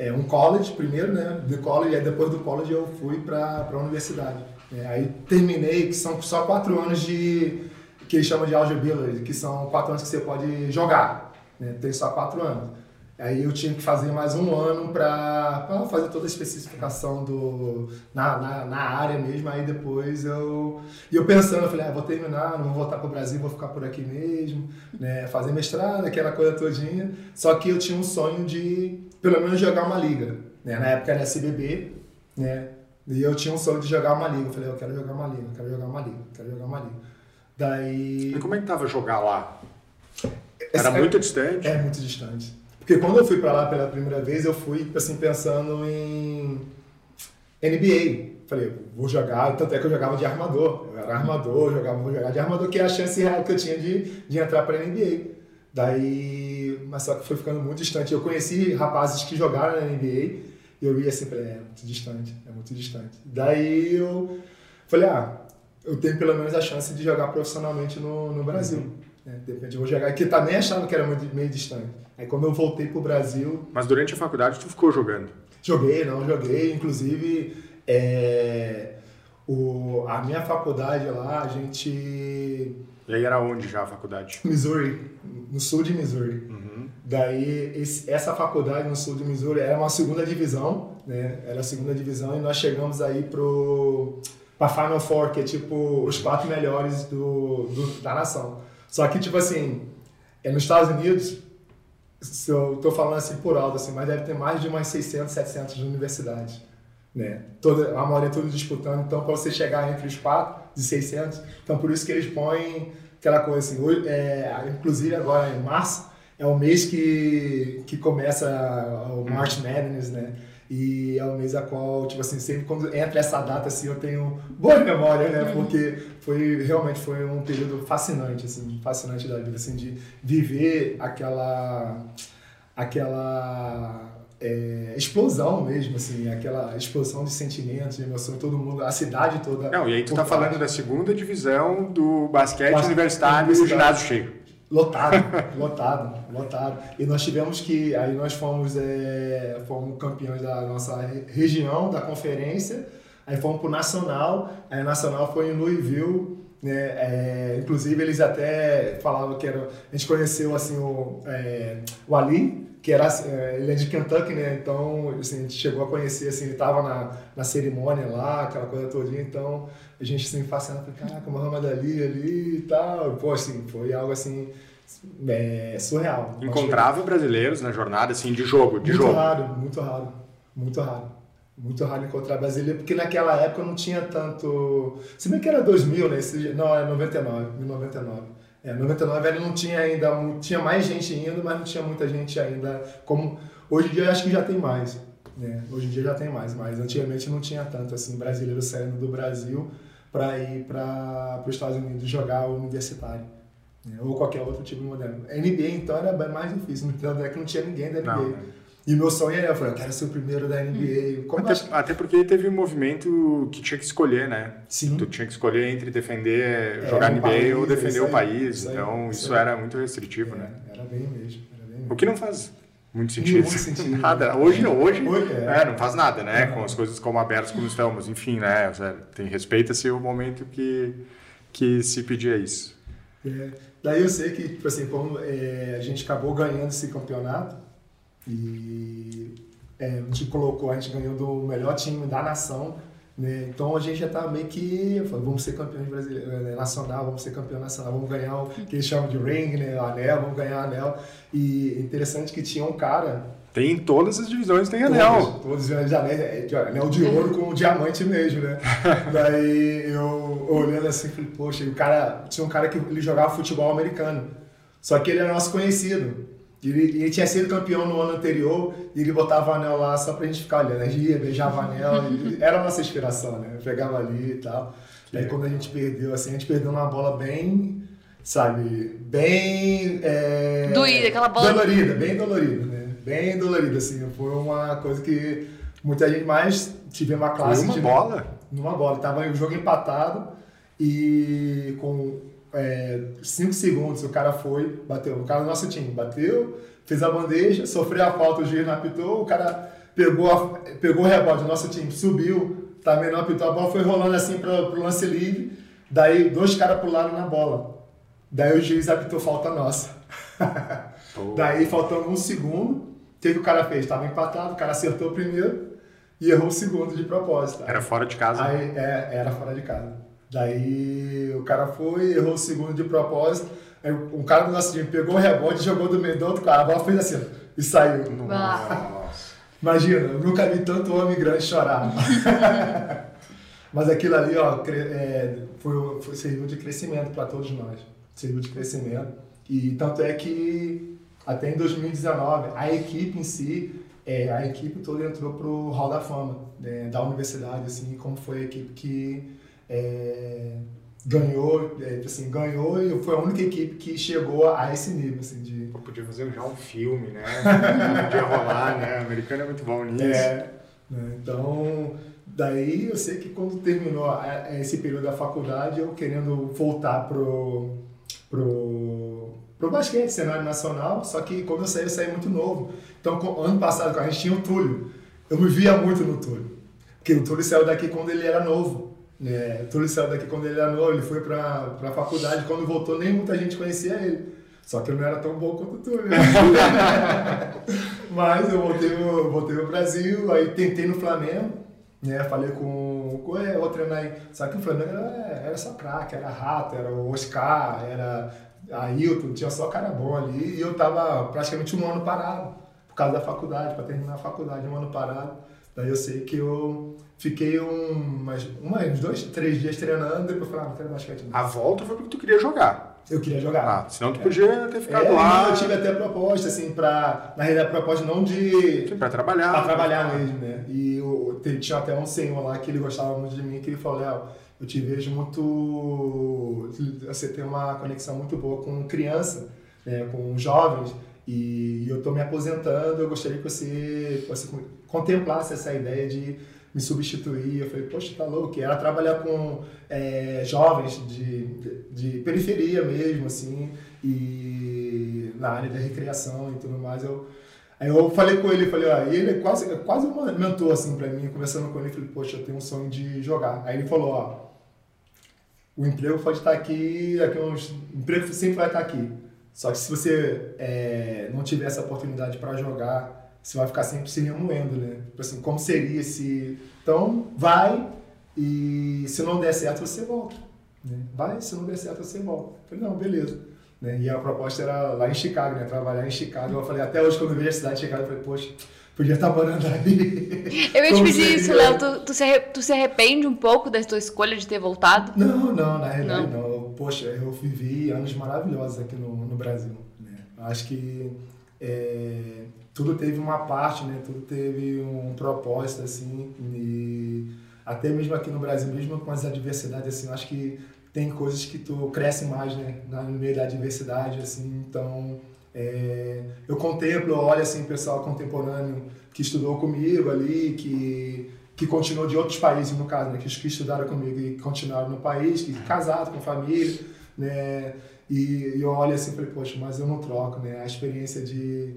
é, um college primeiro, né? De college, aí depois do college eu fui para a universidade. É, aí terminei, que são só quatro anos de que eles chamam de algebra, que são quatro anos que você pode jogar. Né? Tem só quatro anos. Aí eu tinha que fazer mais um ano para fazer toda a especificação do, na, na, na, área mesmo. Aí depois eu. E eu pensando, eu falei, ah, vou terminar, não vou voltar para o Brasil, vou ficar por aqui mesmo, né? fazer mestrado, aquela coisa todinha. Só que eu tinha um sonho de pelo menos jogar uma liga. Né? Na época era SBB, né? E eu tinha um sonho de jogar uma liga. Eu falei, eu quero jogar uma liga, eu quero jogar uma liga, eu quero jogar uma liga. Daí. E como é que tava jogar lá? Era é, muito distante? É muito distante. Porque quando eu fui para lá pela primeira vez, eu fui assim pensando em NBA. Falei, vou jogar, tanto é que eu jogava de armador. Eu era armador, jogava, vou jogar de armador, que é a chance real que eu tinha de, de entrar para NBA. Daí, mas só que foi ficando muito distante. Eu conheci rapazes que jogaram na NBA e eu ia assim, falei, é muito distante, é muito distante. Daí eu falei, ah, eu tenho pelo menos a chance de jogar profissionalmente no, no Brasil. Uhum. Né? De repente eu vou jogar, que também achava que era muito, meio distante. Aí quando eu voltei pro Brasil... Mas durante a faculdade tu ficou jogando? Joguei, não, joguei. Inclusive, é, o, a minha faculdade lá, a gente... E aí era onde já a faculdade? Missouri, no sul de Missouri. Uhum. Daí, esse, essa faculdade no sul de Missouri era uma segunda divisão, né? Era a segunda divisão e nós chegamos aí pro para Final Four, que é tipo os quatro melhores do, do, da nação. Só que, tipo assim, é nos Estados Unidos, se eu tô falando assim por alto, assim, mas deve ter mais de umas 600, 700 universidades. Né? Toda, a maioria tudo disputando, então para você chegar entre os quatro, de 600, então por isso que eles põem aquela coisa assim, é, inclusive agora em março, é o mês que, que começa o March Madness, né? E é um mês a qual, tipo assim, sempre quando entra essa data, assim, eu tenho boa memória, né? Uhum. Porque foi, realmente foi um período fascinante, assim, fascinante da vida, assim, de viver aquela, aquela é, explosão mesmo, assim, aquela explosão de sentimentos, de emoção, todo mundo, a cidade toda. Não, e aí tu tá falando da segunda divisão do basquete, basquete universitário e o ginásio cheio. Lotado, lotado, lotado. E nós tivemos que, aí nós fomos, é, fomos campeões da nossa região, da conferência, aí fomos para o Nacional, aí o Nacional foi em Louisville, né, é, inclusive eles até falavam que era, a gente conheceu assim o, é, o Ali, que era, é, ele é de Kentucky, né, então assim, a gente chegou a conhecer, assim, ele estava na, na cerimônia lá, aquela coisa todinha, então a gente assim, fascinado, caraca, Muhammad Ali ali e tal. Pô, assim, foi algo assim é, surreal. Encontrava brasileiros na jornada, assim, de jogo, de muito jogo. raro, muito raro, muito raro. Muito raro encontrar brasileiro, porque naquela época não tinha tanto... Se bem que era 2000, né? Esse, não, é 99, 1999. É, 99 ele não tinha ainda... Tinha mais gente indo, mas não tinha muita gente ainda como... Hoje em dia eu acho que já tem mais. Né? Hoje em dia já tem mais, mas antigamente não tinha tanto assim brasileiro saindo do Brasil para ir para os Estados Unidos jogar universitário. Né? Ou qualquer outro tipo de modelo. NBA, então, era mais difícil. Tanto é que não tinha ninguém da NBA. Não, né? E meu sonho era, eu falei, eu quero ser o primeiro da NBA. Como até, acho... até porque teve um movimento que tinha que escolher, né? Sim. Tu tinha que escolher entre defender, é, jogar NBA país, ou defender o país. Isso então, isso, isso era muito restritivo, é, né? Era bem mesmo, era bem mesmo. O que não faz muito sentido. Muito sentido. [LAUGHS] nada. Hoje, hoje, hoje é. é. não faz nada, né? Com as coisas como abertas como estamos. Enfim, né? Tem respeita-se o momento que, que se pedia isso. É. Daí eu sei que, tipo assim, como é, a gente acabou ganhando esse campeonato e é, a gente colocou, a gente ganhou do melhor time da nação né? Então a gente já está meio que. Vamos ser campeões brasileiros, né? nacional, vamos ser campeão nacional, vamos ganhar o que eles chamam de ring, né? o anel, vamos ganhar anel. E interessante que tinha um cara. Tem em todas as divisões, tem anel. Todas as divisões de anel, é, de anel de ouro com diamante mesmo, né? [LAUGHS] Daí eu olhando assim, falei, poxa, o cara. Tinha um cara que ele jogava futebol americano. Só que ele era nosso conhecido. Ele, ele, tinha sido campeão no ano anterior e ele botava o anel lá só pra gente ficar olhando. A gente ia, beijava o anel. era a nossa inspiração, né? Eu pegava ali e tal. E aí quando a gente perdeu, assim, a gente perdeu uma bola bem, sabe, bem. É, Doída, aquela bola. Dolorida, bem dolorida, né? Bem dolorida, assim. Foi uma coisa que muita gente mais tivemos uma classe. Foi uma de, bola? Numa bola. Tava o jogo empatado e com é, cinco segundos o cara foi, bateu. O cara do nosso time bateu, fez a bandeja, sofreu a falta, o juiz não apitou, o cara pegou, a, pegou o rebote do nosso time, subiu, também não apitou, a bola foi rolando assim para o lance livre, daí dois caras pularam na bola. Daí o juiz apitou falta nossa. [LAUGHS] daí faltando um segundo, o que, que o cara fez? Estava empatado, o cara acertou o primeiro e errou o segundo de propósito. Era fora de casa? Aí, é, era fora de casa. Daí o cara foi, errou o segundo de propósito. Aí um cara do nosso time pegou o rebote, jogou do meio do outro cara, a bola fez assim e saiu. Nossa. Imagina, eu nunca vi tanto homem grande chorar. [LAUGHS] Mas aquilo ali, ó, é, foi, foi, serviu de crescimento para todos nós. Serviu de crescimento. E tanto é que até em 2019, a equipe em si, é, a equipe toda entrou para o Hall da Fama né, da universidade, assim, como foi a equipe que é, ganhou, é, assim, ganhou e foi a única equipe que chegou a esse nível, assim, de... Pô, podia fazer já um filme, né? [LAUGHS] podia rolar, né? O americano é muito bom nisso. É, né? então... Daí eu sei que quando terminou esse período da faculdade, eu querendo voltar pro, pro, pro basquete, cenário nacional, só que quando eu saí, eu saí muito novo. Então, ano passado, a gente tinha o Túlio, eu me via muito no Túlio. Porque o Túlio saiu daqui quando ele era novo. O Túlio saiu daqui quando ele era novo, ele foi para a faculdade, quando voltou nem muita gente conhecia ele. Só que eu não era tão bom quanto o Túlio. Né? [LAUGHS] Mas eu voltei, eu voltei pro Brasil, aí tentei no Flamengo, né? Falei com, com é, outro aí. Só que o Flamengo era, era só craque, era Rato, era o Oscar, era Ailton, tinha só cara bom ali. E eu tava praticamente um ano parado, por causa da faculdade, para terminar a faculdade, um ano parado. Daí eu sei que eu fiquei um, mais, uns dois, três dias treinando, depois falei, ah, não quero basquete. Não. A volta foi porque tu queria jogar. Eu queria jogar. Ah, senão tu podia ter ficado é, lá. Eu tive até proposta, assim, pra. Na realidade, proposta não de. Sim, pra trabalhar. Pra trabalhar mesmo, né? E eu, eu, tinha até um senhor lá que ele gostava muito de mim, que ele falou: Léo, eu te vejo muito. Você tem uma conexão muito boa com criança, né, com jovens, e eu tô me aposentando. Eu gostaria que você, você contemplasse essa ideia de me substituir. Eu falei, poxa, tá louco? Era trabalhar com é, jovens de, de, de, periferia mesmo, assim, e na área da recreação e tudo mais. Eu, aí eu falei com ele, falei, ó, e ele é quase, quase um mentor, assim, pra mim, conversando com ele, falei, poxa, eu tenho um sonho de jogar. Aí ele falou, ó, o emprego pode estar aqui, daqui uns, o emprego sempre vai estar aqui. Só que se você é, não tiver essa oportunidade para jogar você vai ficar sempre se remoendo, né? Tipo assim, como seria se. Então, vai e se não der certo, você volta. Né? Vai, se não der certo, você volta. Eu falei, não, beleza. Né? E a proposta era lá em Chicago, né? Trabalhar em Chicago. Eu falei, até hoje, quando eu vejo a cidade de Chicago, eu falei, poxa, podia estar morando aí. [LAUGHS] Eu ia te pedir isso, Léo. Tu, tu, se, tu se arrepende um pouco da tua escolha de ter voltado? Não, não, na realidade não. não. Poxa, eu vivi anos maravilhosos aqui no, no Brasil. Né? Acho que. É tudo teve uma parte, né? Tudo teve um propósito, assim, e até mesmo aqui no Brasil, mesmo com as adversidades, assim, eu acho que tem coisas que tu cresce mais, né? No meio da adversidade, assim, então... É, eu contemplo, olho assim, pessoal contemporâneo que estudou comigo ali, que, que continuou de outros países, no caso, né? Que, que estudaram comigo e continuaram no país, que casaram com família, né? E, e eu olho assim e falei, poxa, mas eu não troco, né? A experiência de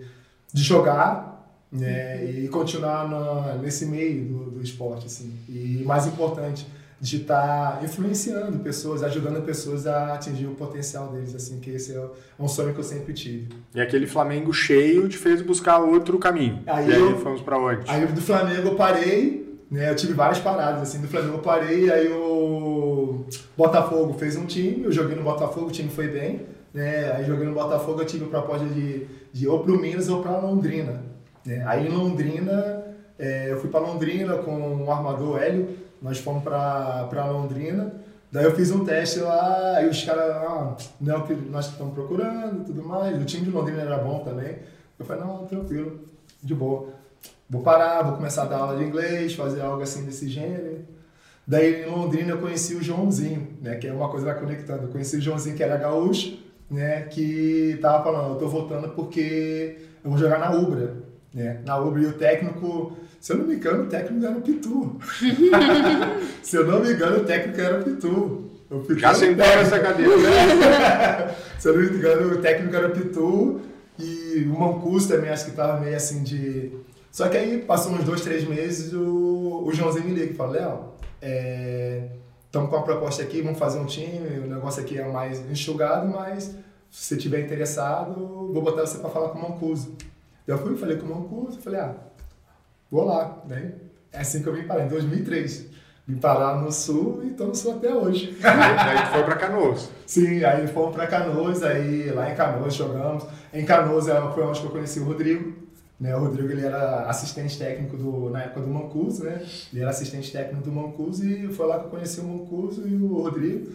de jogar né, e continuar no, nesse meio do, do esporte. Assim. E mais importante, de estar tá influenciando pessoas, ajudando pessoas a atingir o potencial deles, assim, que esse é um sonho que eu sempre tive. E aquele Flamengo cheio te fez buscar outro caminho. Aí e eu, aí fomos para onde? Aí do Flamengo eu parei, né, eu tive várias paradas, assim, do Flamengo eu parei, aí o Botafogo fez um time, eu joguei no Botafogo, o time foi bem, né, aí joguei no Botafogo eu tive a proposta de de ou para o Minas ou para Londrina. Né? Aí em Londrina, é, eu fui para Londrina com o armador Hélio, nós fomos para Londrina. Daí eu fiz um teste lá, aí os caras, ah, não é o que nós estamos procurando e tudo mais. O time de Londrina era bom também. Eu falei, não, tranquilo, de boa. Vou parar, vou começar a dar aula de inglês, fazer algo assim desse gênero. Daí em Londrina eu conheci o Joãozinho, né, que é uma coisa lá conectada. Eu conheci o Joãozinho que era gaúcho, né, que tava falando, eu tô voltando porque eu vou jogar na Ubra, né? Na Ubra e o técnico, se eu não me engano, o técnico era o Pitu. [LAUGHS] se eu não me engano, o técnico era o Pitu. O Pitu Já sentou essa cadeira, né? [LAUGHS] se eu não me engano, o técnico era o Pitu e o Mancuso também acho que tava meio assim de... Só que aí, passou uns dois, três meses, o, o Joãozinho me liga e fala, Léo, é estamos com a proposta aqui, vamos fazer um time, o negócio aqui é mais enxugado, mas se você estiver interessado, vou botar você para falar com o Mancuso. Eu fui, falei com o Mancuso, falei, ah, vou lá. Né? É assim que eu vim parar, em 2003. Vim parar no Sul e estou no Sul até hoje. Aí, aí foi para Canoas. Sim, aí fomos para Canoas, aí lá em Canoas jogamos. Em Canoas foi onde eu conheci o Rodrigo, Né? O Rodrigo ele era assistente técnico do, na época do Mancuso, né? Ele era assistente técnico do Mancuso e foi lá que eu conheci o Mancuso e o Rodrigo.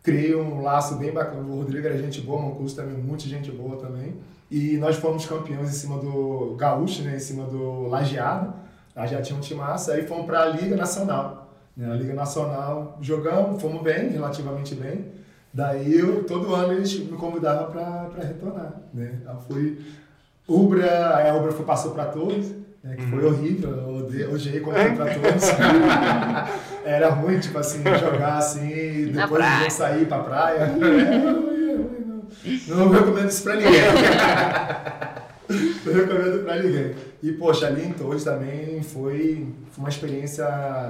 Criei um laço bem bacana. O Rodrigo era gente boa, o Mancuso também, muita gente boa também. E nós fomos campeões em cima do Gaúcho, né? Em cima do Lajeado. Já tinha um time massa. Aí fomos para a Liga Nacional. Né? A Liga Nacional jogamos, fomos bem, relativamente bem. Daí eu, todo ano eles me convidavam para retornar. Né? Eu fui. Ubra, aí a Ubra foi, passou para todos, né? que foi uhum. horrível, eu odiei quando foi para todos. [LAUGHS] Era ruim, tipo assim, jogar assim, depois de sair pra praia. não, não recomendo isso pra ninguém. [LAUGHS] não recomendo pra ninguém. E, poxa, ali em Torres também foi, foi uma experiência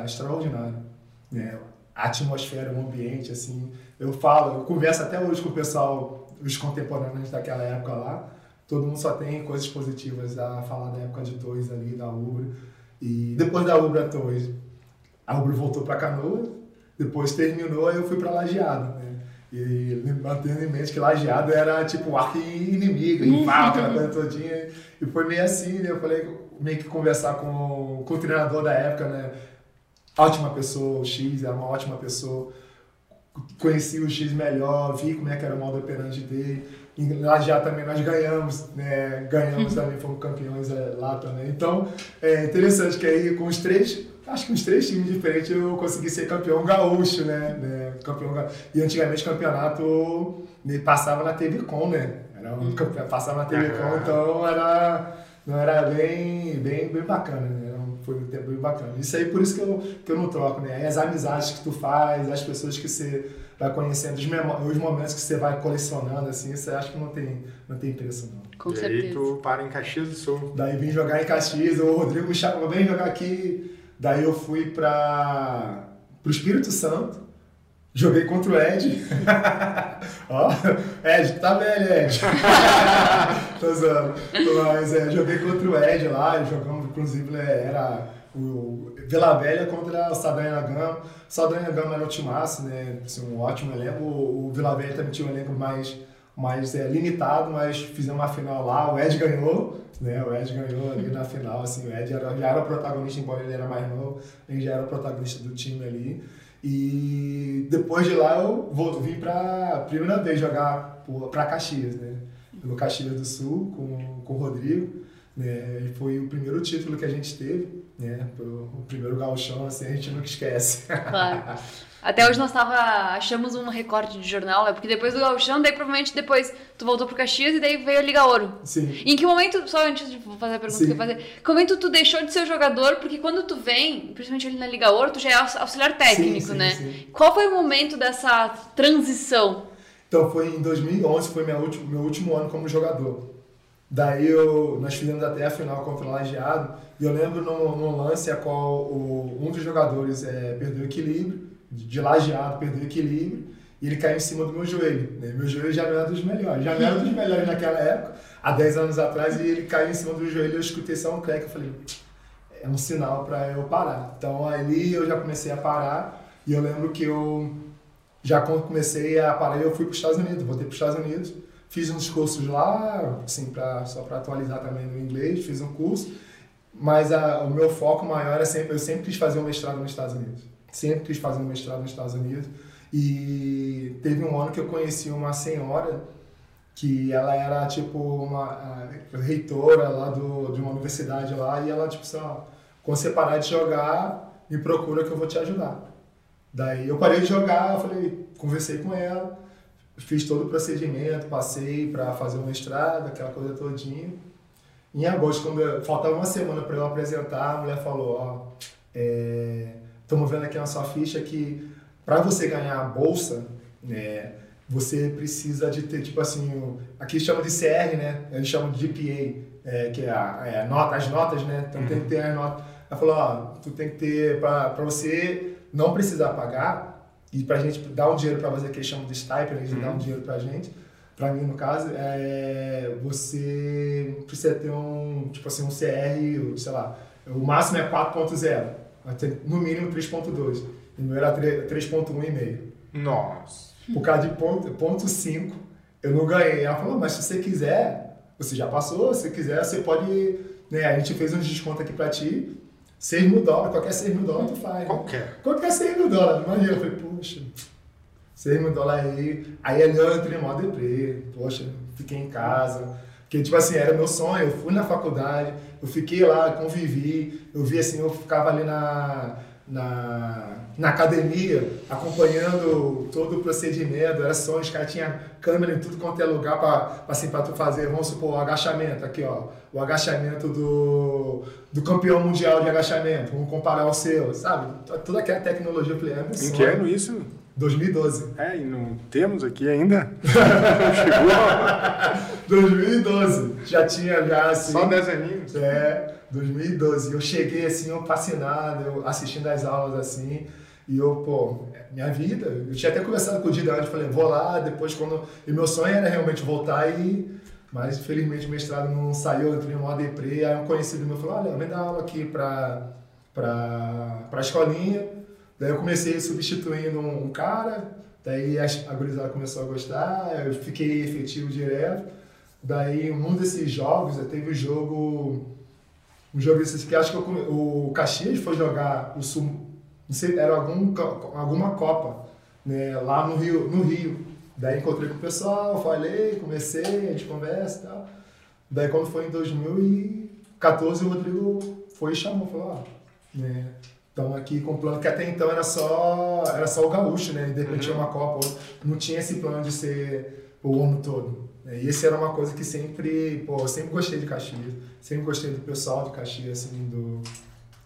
extraordinária. Né? A atmosfera, o ambiente, assim. Eu falo, eu converso até hoje com o pessoal, os contemporâneos daquela época lá. Todo mundo só tem coisas positivas a falar da época de Torres ali, da Ubra. E depois da Ubra Torres, a Ubra voltou para Canoas, depois terminou e eu fui para Lajeado. Né? E mantendo em mente que Lajeado era tipo arco inimigo, rival, aquela coisa todinha. E foi meio assim, né? Eu falei, meio que conversar com, com o treinador da época, né? Ótima pessoa, o X era uma ótima pessoa. Conheci o X melhor, vi como é que era o modo operante dele. E lá já também nós ganhamos, né? Ganhamos também, fomos campeões é, lá também. Então, é interessante que aí com os três acho que uns três times diferentes eu consegui ser campeão gaúcho, né? né? Campeão gaúcho. E antigamente campeonato passava na TV Com, né? Era um, passava na TV Com, então era, não era bem, bem, bem bacana, né? Foi um tempo bem bacana. Isso aí por isso que eu, que eu não troco, né? As amizades que tu faz, as pessoas que você vai conhecendo, os, os momentos que você vai colecionando, assim, você acha que não tem, não tem preço, não. Com e certeza. aí tu para em Caxias do Sul. Daí vim jogar em Caxias, o Rodrigo me chamou, vem jogar aqui Daí eu fui para o Espírito Santo, joguei contra o Ed. [LAUGHS] Ó, Ed, tá velho, Ed. [LAUGHS] Tô zoando. Mas é, joguei contra o Ed lá, jogamos, inclusive, é, era o Vila Velha contra o Sadanha Gama. Sadanha Gama era um timaço, né? Assim, um ótimo elenco. O, o Vila Velha também tinha um elenco mais, mais é, limitado, mas fizemos uma final lá, o Ed ganhou. Né? O Ed ganhou ali na final, assim, o Ed era, já era o protagonista, embora ele era mais novo, ele já era o protagonista do time ali. E depois de lá eu vou, vim para primeira vez jogar para Caxias, né? Pelo Caxias do Sul, com, com o Rodrigo. Né? E foi o primeiro título que a gente teve, né? O primeiro gauchão, assim, a gente nunca esquece. Claro. [LAUGHS] Até hoje nós tava, achamos um recorte de jornal, é porque depois do Gauchão, daí provavelmente depois tu voltou pro Caxias e daí veio a Liga Ouro. Sim. E em que momento, só antes de fazer a pergunta Sim. que eu fazer, que momento tu deixou de ser jogador, porque quando tu vem, principalmente ali na Liga Ouro, tu já é auxiliar técnico, sim, né? Sim. Qual foi o momento dessa transição? Então foi em 2011, foi meu último, meu último ano como jogador. Daí eu, nós fizemos até a final contra o Lajeado, e eu lembro num, lance a qual o, um dos jogadores é, perdeu o equilíbrio, de lajeado, perdeu o equilíbrio e ele caiu em cima do meu joelho. Né? Meu joelho já não era dos melhores, já não era dos melhores naquela época, há 10 anos atrás, e ele caiu em cima do joelho eu escutei só um crack. Eu falei, é um sinal para eu parar. Então ali eu já comecei a parar e eu lembro que eu já comecei a parar, eu fui para os Estados Unidos, voltei para os Estados Unidos, fiz uns cursos lá, assim, pra, só para atualizar também no inglês, fiz um curso, mas a, o meu foco maior é sempre, eu sempre quis fazer um mestrado nos Estados Unidos sempre quis fazer um mestrado nos Estados Unidos. E teve um ano que eu conheci uma senhora que ela era tipo uma reitora lá do, de uma universidade lá e ela tipo assim, ó, quando você parar de jogar, me procura que eu vou te ajudar. Daí eu parei de jogar, eu falei, conversei com ela, fiz todo o procedimento, passei para fazer o mestrado, aquela coisa todinha. Em agosto, quando faltava uma semana para eu apresentar, a mulher falou, ó, é, estamos vendo aqui na sua ficha que para você ganhar a bolsa, né, você precisa de ter, tipo assim, aqui chama de CR, né? Eles chamam de GPA, é, que é, a, é a nota, as notas, né? Então uhum. tem que ter as notas. Ela falou, ó, tu tem que ter, para você não precisar pagar, e para a gente dar um dinheiro para você, que eles chamam de stipend, eles uhum. dão um dinheiro para a gente, para mim no caso, é, você precisa ter um, tipo assim, um CR, sei lá, o máximo é 4.0 vai ter no mínimo 3.2. E meu era 3.1,5. Nossa. Por causa de ponto, ponto 5, eu não ganhei. Ela falou, mas se você quiser, você já passou, se quiser, você pode né? A gente fez uns descontos aqui pra ti, 6 mil dólares, qualquer 6 mil dólares tu faz. Qualquer. Qualquer 6 mil dólares, imagina. Eu falei, poxa, 6 mil dólares aí. Aí ali eu entrei em modo deprê, poxa, fiquei em casa. Porque, tipo assim, era meu sonho, eu fui na faculdade, eu fiquei lá, convivi, eu vi assim, eu ficava ali na, na, na academia, acompanhando todo o procedimento, era sonho, os caras tinham câmera em tudo quanto é lugar para assim, pra tu fazer, vamos supor, o agachamento, aqui ó, o agachamento do, do campeão mundial de agachamento, vamos comparar o seu, sabe? Toda aquela tecnologia, eu falei, é Em que ano isso? 2012. É, e não temos aqui ainda? [LAUGHS] Chegou? 2012. Já tinha já assim. Só 10 aninhos. É, 2012. Eu cheguei assim, eu fascinado, eu assistindo as aulas assim. E eu, pô, minha vida. Eu tinha até conversado com o Dida antes, falei, vou lá, depois quando. E meu sonho era realmente voltar e. Mas infelizmente o mestrado não saiu, eu entrei em modo deprê. Aí um conhecido meu falou: olha, vem dar aula aqui pra, pra, pra escolinha. Daí eu comecei substituindo um, um cara, daí a, gurizada começou a gostar, eu fiquei efetivo direto. Daí, um desses jogos, teve o jogo. Um jogo desses que acho que eu o Caxias foi jogar o Sul. Não sei, era algum, alguma Copa, né, lá no Rio, no Rio. Daí encontrei com o pessoal, falei, comecei, a gente conversa e tal. Daí quando foi em 2014, o Rodrigo foi e chamou, falou, ó, né, estamos aqui com o plano que até então era só, era só o gaúcho, né? De repente tinha uma Copa, não tinha esse plano de ser o ano todo. Né? E esse era uma coisa que sempre, pô, eu sempre gostei de Caxias, sempre gostei do pessoal de Caxias, assim, do,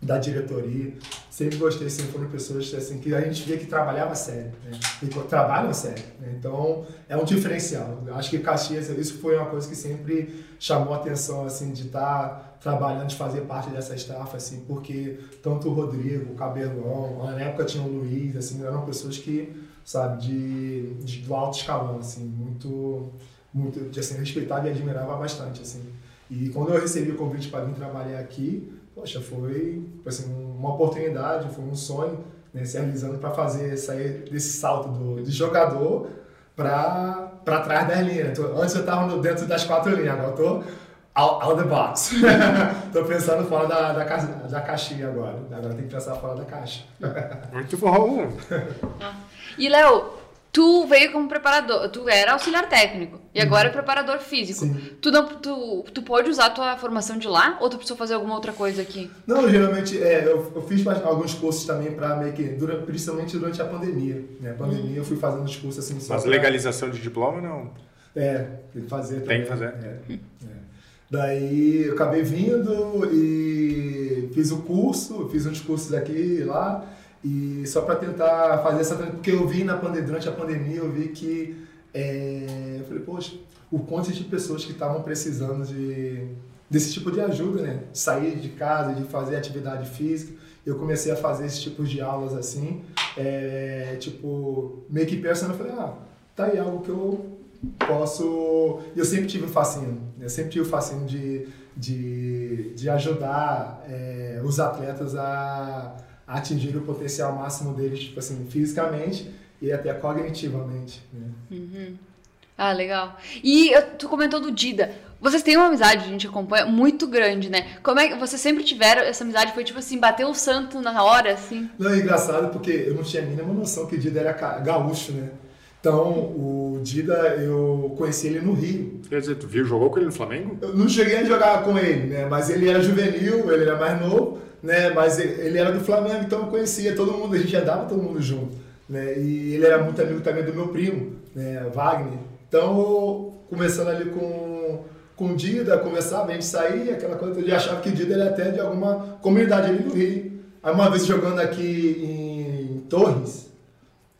da diretoria, sempre gostei, sempre foram pessoas assim, que a gente via que trabalhava sério, né? E trabalham sério, né? Então, é um diferencial. Acho que Caxias, isso foi uma coisa que sempre chamou a atenção, assim, de estar trabalhando, de fazer parte dessa estafa, assim, porque tanto o Rodrigo, o Cabelão, na época tinha o Luiz, assim, eram pessoas que, sabe, de, de do alto escalão, assim, muito, muito, assim, respeitava e admirava bastante, assim. E quando eu recebi o convite para vir trabalhar aqui, poxa, foi assim, uma oportunidade, foi um sonho né, se realizando para fazer sair desse salto do, de jogador para trás das linhas. Tô- antes eu estava dentro das quatro linhas, agora eu tô out, out the box. [LAUGHS] tô pensando fora da, da, ca- da caixinha agora. Agora tem que pensar fora da caixa. Muito bom. [LAUGHS] E, Léo, tu veio como preparador, tu era auxiliar técnico e agora é preparador físico. Sim. Tu, não, tu, tu pode usar a tua formação de lá ou tu precisou fazer alguma outra coisa aqui? Não, geralmente, é, eu, eu fiz alguns cursos também para meio que, dura- principalmente durante a pandemia. Né? A pandemia eu fui fazendo os cursos assim Mas pra- legalização de diploma, não. É, tem que fazer Tem que também. fazer. É, é. Daí eu acabei vindo e fiz o curso, fiz uns cursos aqui e lá, e só para tentar fazer essa. Porque eu vi na pandemia, durante a pandemia, eu vi que. é, eu falei, poxa, o quanto de pessoas que estavam precisando de, desse tipo de ajuda, né? Sair de casa, de fazer atividade física. Eu comecei a fazer esse tipo de aulas assim, é, tipo, meio que pensando, eu falei, ah, tá aí algo que eu posso. Eu sempre tive o fascínio, eu sempre tive o fascínio de, de, de ajudar é, os atletas a atingir o potencial máximo deles, tipo assim, fisicamente e até cognitivamente. Né? Ah, legal. E tu comentou do Dida. Vocês têm uma amizade, a gente acompanha, muito grande, né? Como é que vocês sempre tiveram essa amizade? Foi tipo assim, bateu o santo na hora, assim? Não, é engraçado porque eu não tinha a mínima noção que o Dida era gaúcho, né? Então, o Dida, eu conheci ele no Rio. Quer dizer, tu viu, jogou com ele no Flamengo? Eu não cheguei a jogar com ele, né? Mas ele era juvenil, ele era mais novo, né? Mas ele era do Flamengo, então eu conhecia todo mundo, a gente andava todo mundo junto, né? E ele era muito amigo também do meu primo, né? Wagner. Então, começando ali com, com o Dida, conversava, a gente saía, aquela coisa, eu achava que o Dida era até de alguma comunidade ali do Rio. Aí uma vez jogando aqui em Torres,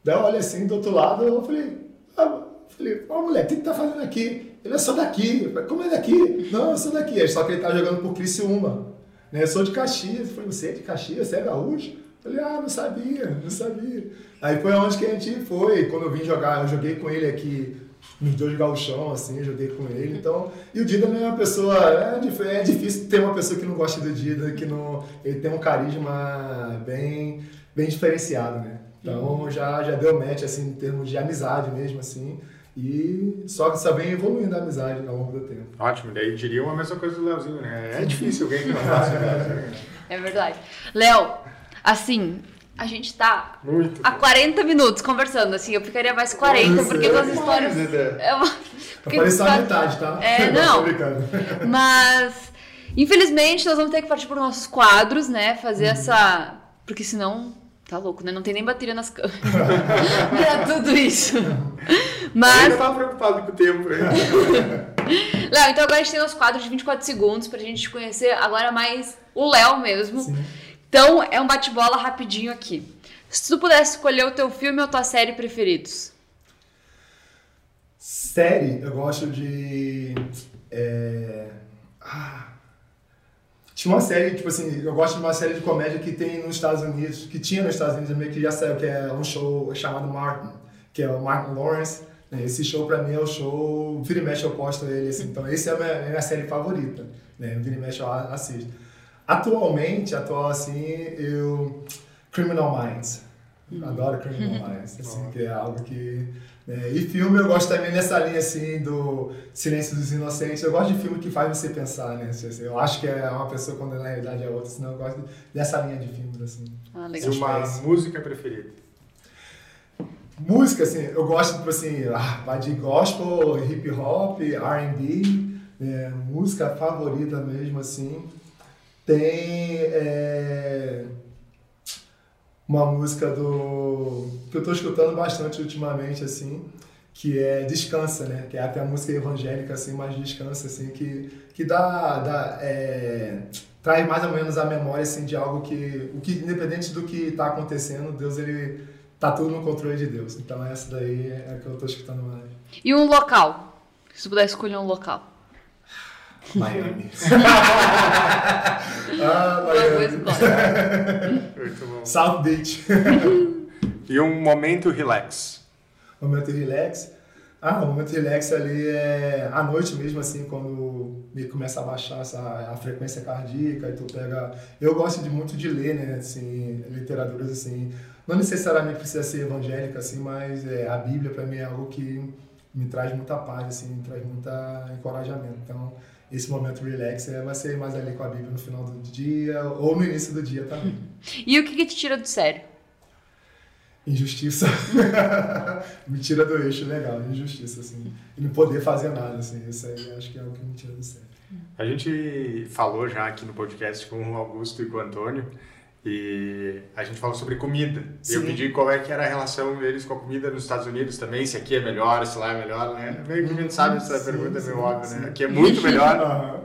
Daí eu olhei assim do outro lado, eu falei, ah, falei, ó moleque, o que tá fazendo aqui? Ele é só daqui. Falei, como é daqui? Não, eu sou daqui. Só que ele tá jogando por Criciúma. Né? Eu sou de Caxias. Eu falei, você é de Caxias? Você é gaúcho? Falei, ah, não sabia, não sabia. Aí foi onde que a gente foi. Quando eu vim jogar, eu joguei com ele aqui nos dois gauchão, assim, joguei com ele. Então, e o Dida é uma pessoa, é, é difícil ter uma pessoa que não gosta do Dida, que não, ele tem um carisma bem, bem diferenciado, né? Então já, já deu match, assim, em termos de amizade mesmo, assim. E só que só vem evoluindo a amizade ao longo do tempo. Ótimo, daí diriam a mesma coisa do Leozinho, né? É difícil alguém que não faça né? [LAUGHS] É verdade. Léo, assim, a gente tá Muito. há 40 minutos conversando, assim, eu ficaria mais 40, Nossa, porque é as histórias. Dedé. É uma... Tá porque- parecendo a metade, tá? É, não. [LAUGHS] Mas, infelizmente, nós vamos ter que partir para nossos quadros, né? Fazer essa. Porque senão. Tá louco, né? Não tem nem bateria nas câmeras. [LAUGHS] pra tudo isso. Eu Mas, tava preocupado com o tempo. né? [LAUGHS] Léo, então agora a gente tem os quadros de 24 segundos pra gente conhecer agora mais o Léo mesmo. Sim. Então, é um bate-bola rapidinho aqui. Se tu pudesse escolher o teu filme ou tua série preferidos? Série, eu gosto de. É... Ah. Tinha uma série, tipo assim, eu gosto de uma série de comédia que tem nos Estados Unidos, que tinha nos Estados Unidos, meio que já saiu, que é um show chamado Martin, que é o Martin Lawrence. né? Esse show pra mim é o show, vira e mexe eu posto ele, assim, então esse é a minha, é a minha série favorita, né? Vira e mexe eu assisto. Atualmente, atual assim, eu. Criminal Minds. Adoro Criminal Minds, assim, que é algo que. Né, E filme eu gosto também nessa linha assim do Silêncio dos Inocentes. Eu gosto de filme que faz você pensar, né? Assim, Eu acho que é uma pessoa quando na realidade é outra, senão eu gosto dessa linha de filmes, assim. Ah, E legal. uma música preferida. Música, assim, eu gosto, tipo assim, ah, vai de gospel, hip hop, R&B, né, música favorita mesmo, assim. Tem é, uma música do que eu tô escutando bastante ultimamente, assim, que é Descansa, né? Que é até a música evangélica, assim, mas Descansa, assim, que, que dá, dá é, traz mais ou menos a memória, assim, de algo que, o que independente do que tá acontecendo, Deus, ele tá tudo no controle de Deus. Então essa daí é a que eu tô escutando mais. E um local? Se pudesse escolher um local. Miami. [LAUGHS] ah, Miami. Muito bom. South Beach. [LAUGHS] E um momento relax. momento relax. Ah, o momento relax ali é à noite mesmo, assim, quando me começa a baixar essa, a frequência cardíaca e tu pega... Eu gosto de muito de ler, né, assim, literaturas, assim, não necessariamente precisa ser evangélica, assim, mas é, a Bíblia para mim é algo que me traz muita paz, assim, me traz muita encorajamento. Então, esse momento relax é, vai ser mais ali com a Bíblia no final do dia ou no início do dia também. E o que, que te tira do sério? Injustiça. [LAUGHS] me tira do eixo legal, injustiça, assim. E não poder fazer nada, assim. Isso aí eu acho que é o que me tira do sério. A gente falou já aqui no podcast com o Augusto e com o Antônio e a gente falou sobre comida. E eu pedi qual é que era a relação deles com a comida nos Estados Unidos também, se aqui é melhor, se lá é melhor, né? Meio que a gente sabe essa Sim, pergunta é sim, meio óbvia, né? Aqui é muito melhor.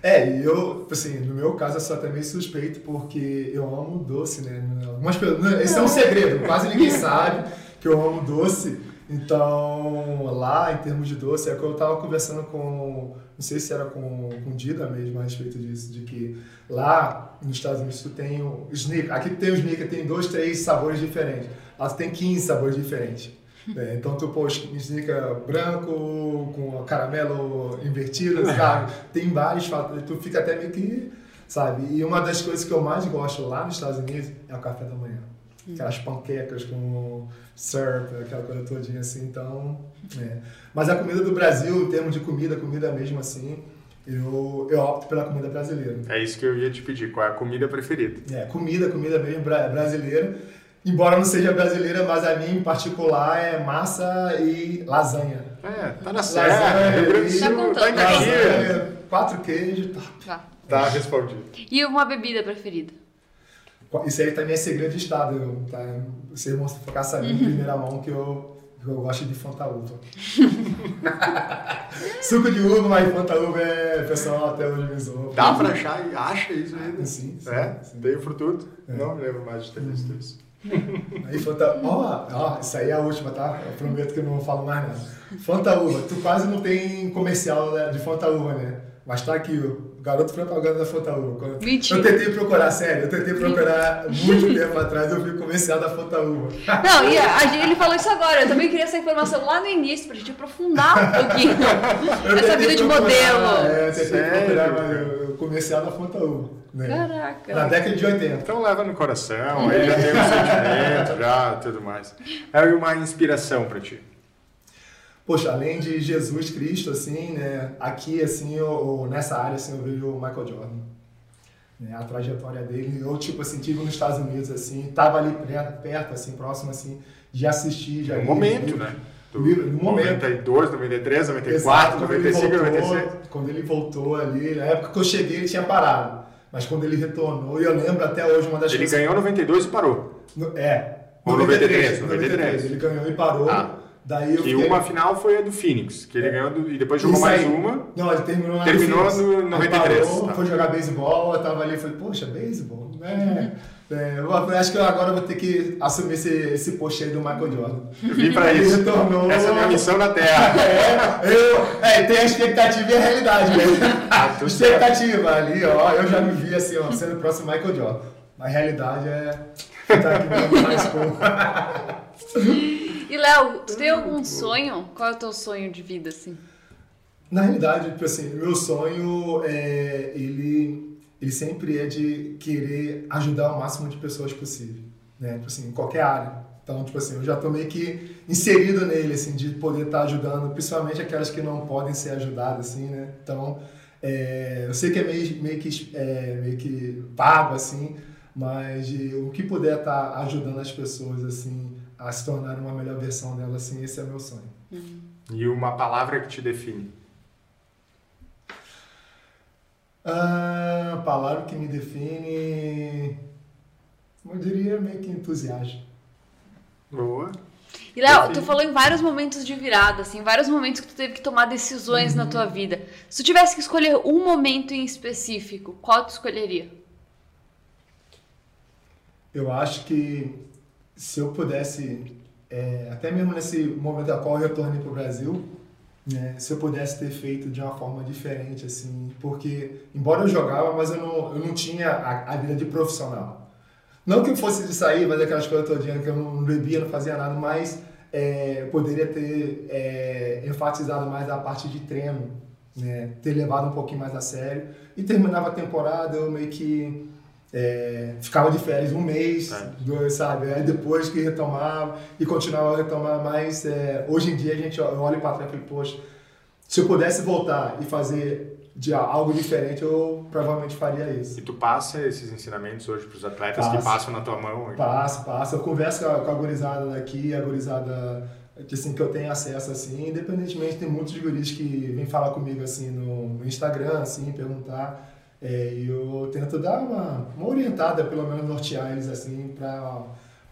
É, e eu, assim, no meu caso eu sou até meio suspeito porque eu amo doce, né? Não, esse é um segredo, quase ninguém [LAUGHS] sabe que eu amo doce. Então, lá, em termos de doce, é que eu tava conversando com, não sei se era com, com o Dida mesmo a respeito disso, de que lá nos Estados Unidos tu tem o sneaker, aqui tem o sneaker, tem dois, três sabores diferentes. Lá tu tem 15 sabores diferentes. né? Então tu pô, sneaker branco, com caramelo invertido, [LAUGHS] sabe? Tem vários fatores, tu fica até meio que, sabe? E uma das coisas que eu mais gosto lá nos Estados Unidos é o café da manhã. Aquelas panquecas com syrup, aquela coisa todinha assim, então... é. Mas a comida do Brasil, em termos de comida, comida mesmo assim, eu, eu opto pela comida brasileira. É isso que eu ia te pedir, qual é a comida preferida? É, comida, comida mesmo bra- brasileira. Embora não seja brasileira, mas a minha em particular é massa e lasanha. É, tá na Serra, Lasanha Rio Grande do e- Tá Sul, contando, tá em? Caxias. Lasanha, quatro queijos, tá. Tá. Tá respondido. E uma bebida preferida? Isso aí também é segredo de estado. Eu, tá? Vocês vão ficar sabendo em primeira mão que eu, eu gosto de Fanta Uva. [LAUGHS] Suco de uva, mas Fanta Uva é pessoal até hoje me zoa. Dá pra achar e acha isso ainda? Sim, sim, É? sim. Tem o frutudo? É. Não me lembro mais de ter visto isso. [LAUGHS] Aí Fanta. Ó, ó, isso aí é a última, tá? Eu prometo que eu não falo mais nada. Fanta Uva. Tu quase não tem comercial né, de Fanta Uva, né? Mas tá aqui, o garoto propaganda da. Quando- Mentira. Eu tentei procurar, sério, eu tentei procurar muito tempo atrás, eu vi o comercial da Fanta Uva. Não, e a, ele falou isso agora. Eu também queria essa informação lá no início, pra gente aprofundar um pouquinho. [LAUGHS] Eu essa vida de modelo. É, eu tentei Sério, procurar o comercial da Fanta Uva. Né? Caraca. Na década de 80. Então leva no coração, aí já tem um sentimento, já tudo mais. É uma inspiração pra ti. Poxa, além de Jesus Cristo, assim, né, aqui, assim, eu, nessa área, assim, eu vejo o Michael Jordan. Né, a trajetória dele, eu, tipo assim, tive nos Estados Unidos, assim, tava ali perto, perto assim, próximo, assim, de assistir. Já no momento, né? Do, no momento. 92, 93, 94, Exato, 95, voltou, 96. Quando ele voltou ali, na época que eu cheguei ele tinha parado. Mas quando ele retornou, e eu lembro até hoje uma das Ele coisas... ganhou 92 e parou. No, é. Ou 93, 93, 93. Ele ganhou e parou. Ah. Daí que fiquei... uma final foi a do Phoenix, que ele é. ganhou do... e depois jogou Isso mais aí. uma. Não, ele terminou na Terminou no 93. Parou, tá. foi jogar beisebol, eu tava ali e falei, poxa, beisebol? É. É, eu acho que eu agora vou ter que assumir esse, esse post aí do Michael Jordan. Eu vim pra [LAUGHS] Ele isso. retornou. Essa é a minha missão na Terra. [LAUGHS] É, eu, é, tem a expectativa e a realidade, né? [LAUGHS] Ah, expectativa ali, ó, eu já me vi assim, ó, sendo o próximo Michael Jordan. A realidade é estar aqui high school. E Léo, tu tem algum sonho? Qual é o teu sonho de vida, assim? Na realidade, tipo assim, meu sonho é ele ele sempre é de querer ajudar o máximo de pessoas possível, né? Tipo assim, em qualquer área. Então, tipo assim, eu já tô meio que inserido nele, assim, de poder estar ajudando, principalmente aquelas que não podem ser ajudadas, assim, né? Então, é, eu sei que é meio, meio, que, é, meio que pago, assim, mas de, o que puder estar ajudando as pessoas, assim, a se tornarem uma melhor versão dela, assim, esse é meu sonho. Uhum. E uma palavra que te define? Ah, palavra que me define, eu diria meio que entusiasmo. Boa. E Léo, tu falou em vários momentos de virada, assim, vários momentos que tu teve que tomar decisões Uhum. na tua vida. Se tu tivesse que escolher um momento em específico, qual tu escolheria? Eu acho que se eu pudesse, é, até mesmo nesse momento a qual eu retornei para o Brasil, né, se eu pudesse ter feito de uma forma diferente, assim, porque embora eu jogava, mas eu não, eu não tinha a, a vida de profissional. Não que eu fosse de sair, mas aquelas coisas todinhas que eu não bebia, não fazia nada, mas é, poderia ter é, enfatizado mais a parte de treino, né, ter levado um pouquinho mais a sério. E terminava a temporada, eu meio que é, ficava de férias um mês, É. dois, sabe? Aí depois que retomava e continuava a retomar, mas é, hoje em dia a gente eu olho para trás e falo, poxa, se eu pudesse voltar e fazer de algo diferente, eu provavelmente faria isso. E tu passa esses ensinamentos hoje para os atletas que passam na tua mão? Passa, passa. Eu converso com a, com a gurizada daqui, a gurizada que, assim, que eu tenho acesso, assim, independentemente, tem muitos guris que vêm falar comigo, assim, no, no Instagram, assim, perguntar, é, eu tento dar uma, uma orientada, pelo menos nortear eles, assim, pra,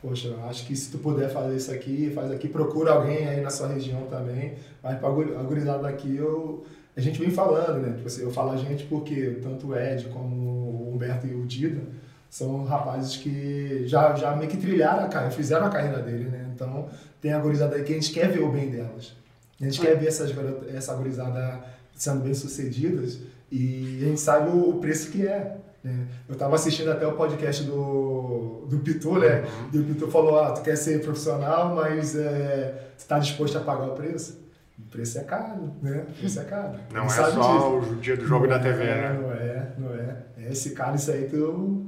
poxa, eu acho que se tu puder fazer isso aqui, faz aqui, procura alguém aí na sua região também, mas guri- a gurizada daqui, eu, a gente vem falando, né, tipo assim, eu falo a gente porque tanto o Ed como o Humberto e o Dida, são rapazes que já, já meio que trilharam a carreira, fizeram a carreira dele, né? Então, tem a gurizada aí que a gente quer ver o bem delas. A gente quer ver essas, essa gurizada sendo bem sucedidas e a gente sabe o, o preço que é. Né? Eu estava assistindo até o podcast do, do Pitu, né? E o Pitu falou, ah, tu quer ser profissional, mas é, tu está disposto a pagar o preço? O preço é caro, né? O preço é caro. Não é só disso. o dia do jogo da Não TV, é, né? Não é, não é. É Esse cálice aí, tu,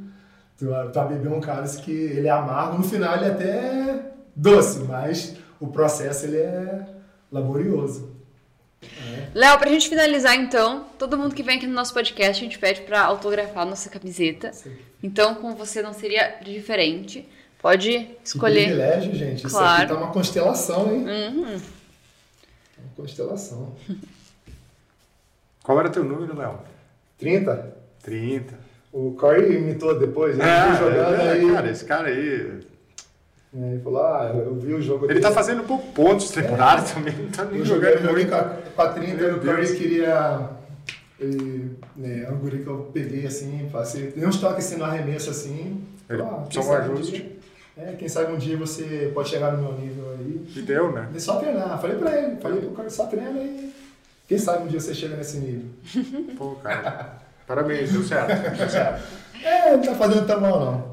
tu, tu beber um cálice que ele é amargo, no final ele é até doce, mas o processo ele é laborioso. Léo, pra gente finalizar então, todo mundo que vem aqui no nosso podcast, a gente pede pra autografar a nossa camiseta. Então, com você não seria diferente. Pode Que escolher. privilégio, gente. Isso Claro. aqui tá uma constelação, hein? Uhum. Uma constelação. [LAUGHS] Qual era teu número, Léo? 30. 30. O Corey imitou depois, né? É, Ele jogando é, aí. cara, esse cara aí. É, Ele falou, ah, eu vi o jogo Ele tá fazendo pouco pontos temporada também, não tá nem jogando muito. com a, com a 30 Meu e o Curry queria. Ele, né, é um guri que eu peguei assim, passei. Dei uns toques assim no arremesso assim. Ele- falou, só um ajuste. é, quem sabe um dia você pode chegar no meu nível aí. E deu, né? É só treinar. Falei pra ele, falei pro Curry, só treina aí. Quem sabe um dia você chega nesse nível. [LAUGHS] Pô, cara. Parabéns, deu certo. Deu [LAUGHS] certo. É, não tá fazendo tão mal não.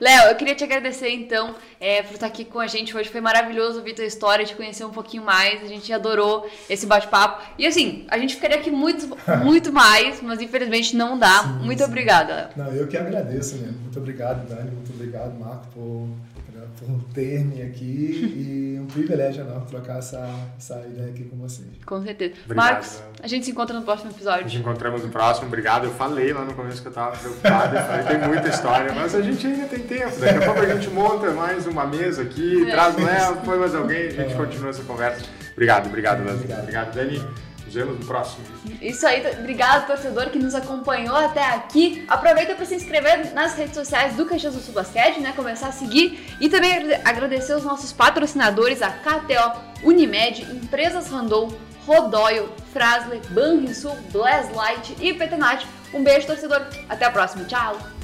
Léo, eu queria te agradecer então é, por estar aqui com a gente hoje. Foi maravilhoso ouvir tua história, te conhecer um pouquinho mais. A gente adorou esse bate-papo. E assim, a gente ficaria aqui muito, [LAUGHS] muito mais, mas infelizmente não dá. Sim, muito sim. obrigada, Léo. Não, eu que agradeço mesmo. Muito obrigado, Dani. Muito obrigado, Marco, por cara, por ter-me aqui e um privilégio enorme trocar essa, essa ideia aqui com vocês. Com certeza. Obrigado, Marcos, né? a gente se encontra no próximo episódio. Nos encontramos no próximo, obrigado. Eu falei lá no começo que eu tava preocupado, eu falei, tem muita história, mas a gente ainda tem tempo. Daqui a pouco a gente monta mais uma mesa aqui, É. traz o Léo, põe mais alguém, a gente É. continua essa conversa. Obrigado, obrigado, Leslie. Obrigado. Obrigado, Dani. No próximo. Isso aí, obrigado torcedor que nos acompanhou até aqui. Aproveita para se inscrever nas redes sociais do Caxias do Sul Basquete, né? Começar a seguir e também agradecer os nossos patrocinadores, a KTO, Unimed, Empresas Randon, Rodóio, Frasle, Banrisul, Blast Light e Petenat. Um beijo, torcedor. Até a próxima. Tchau.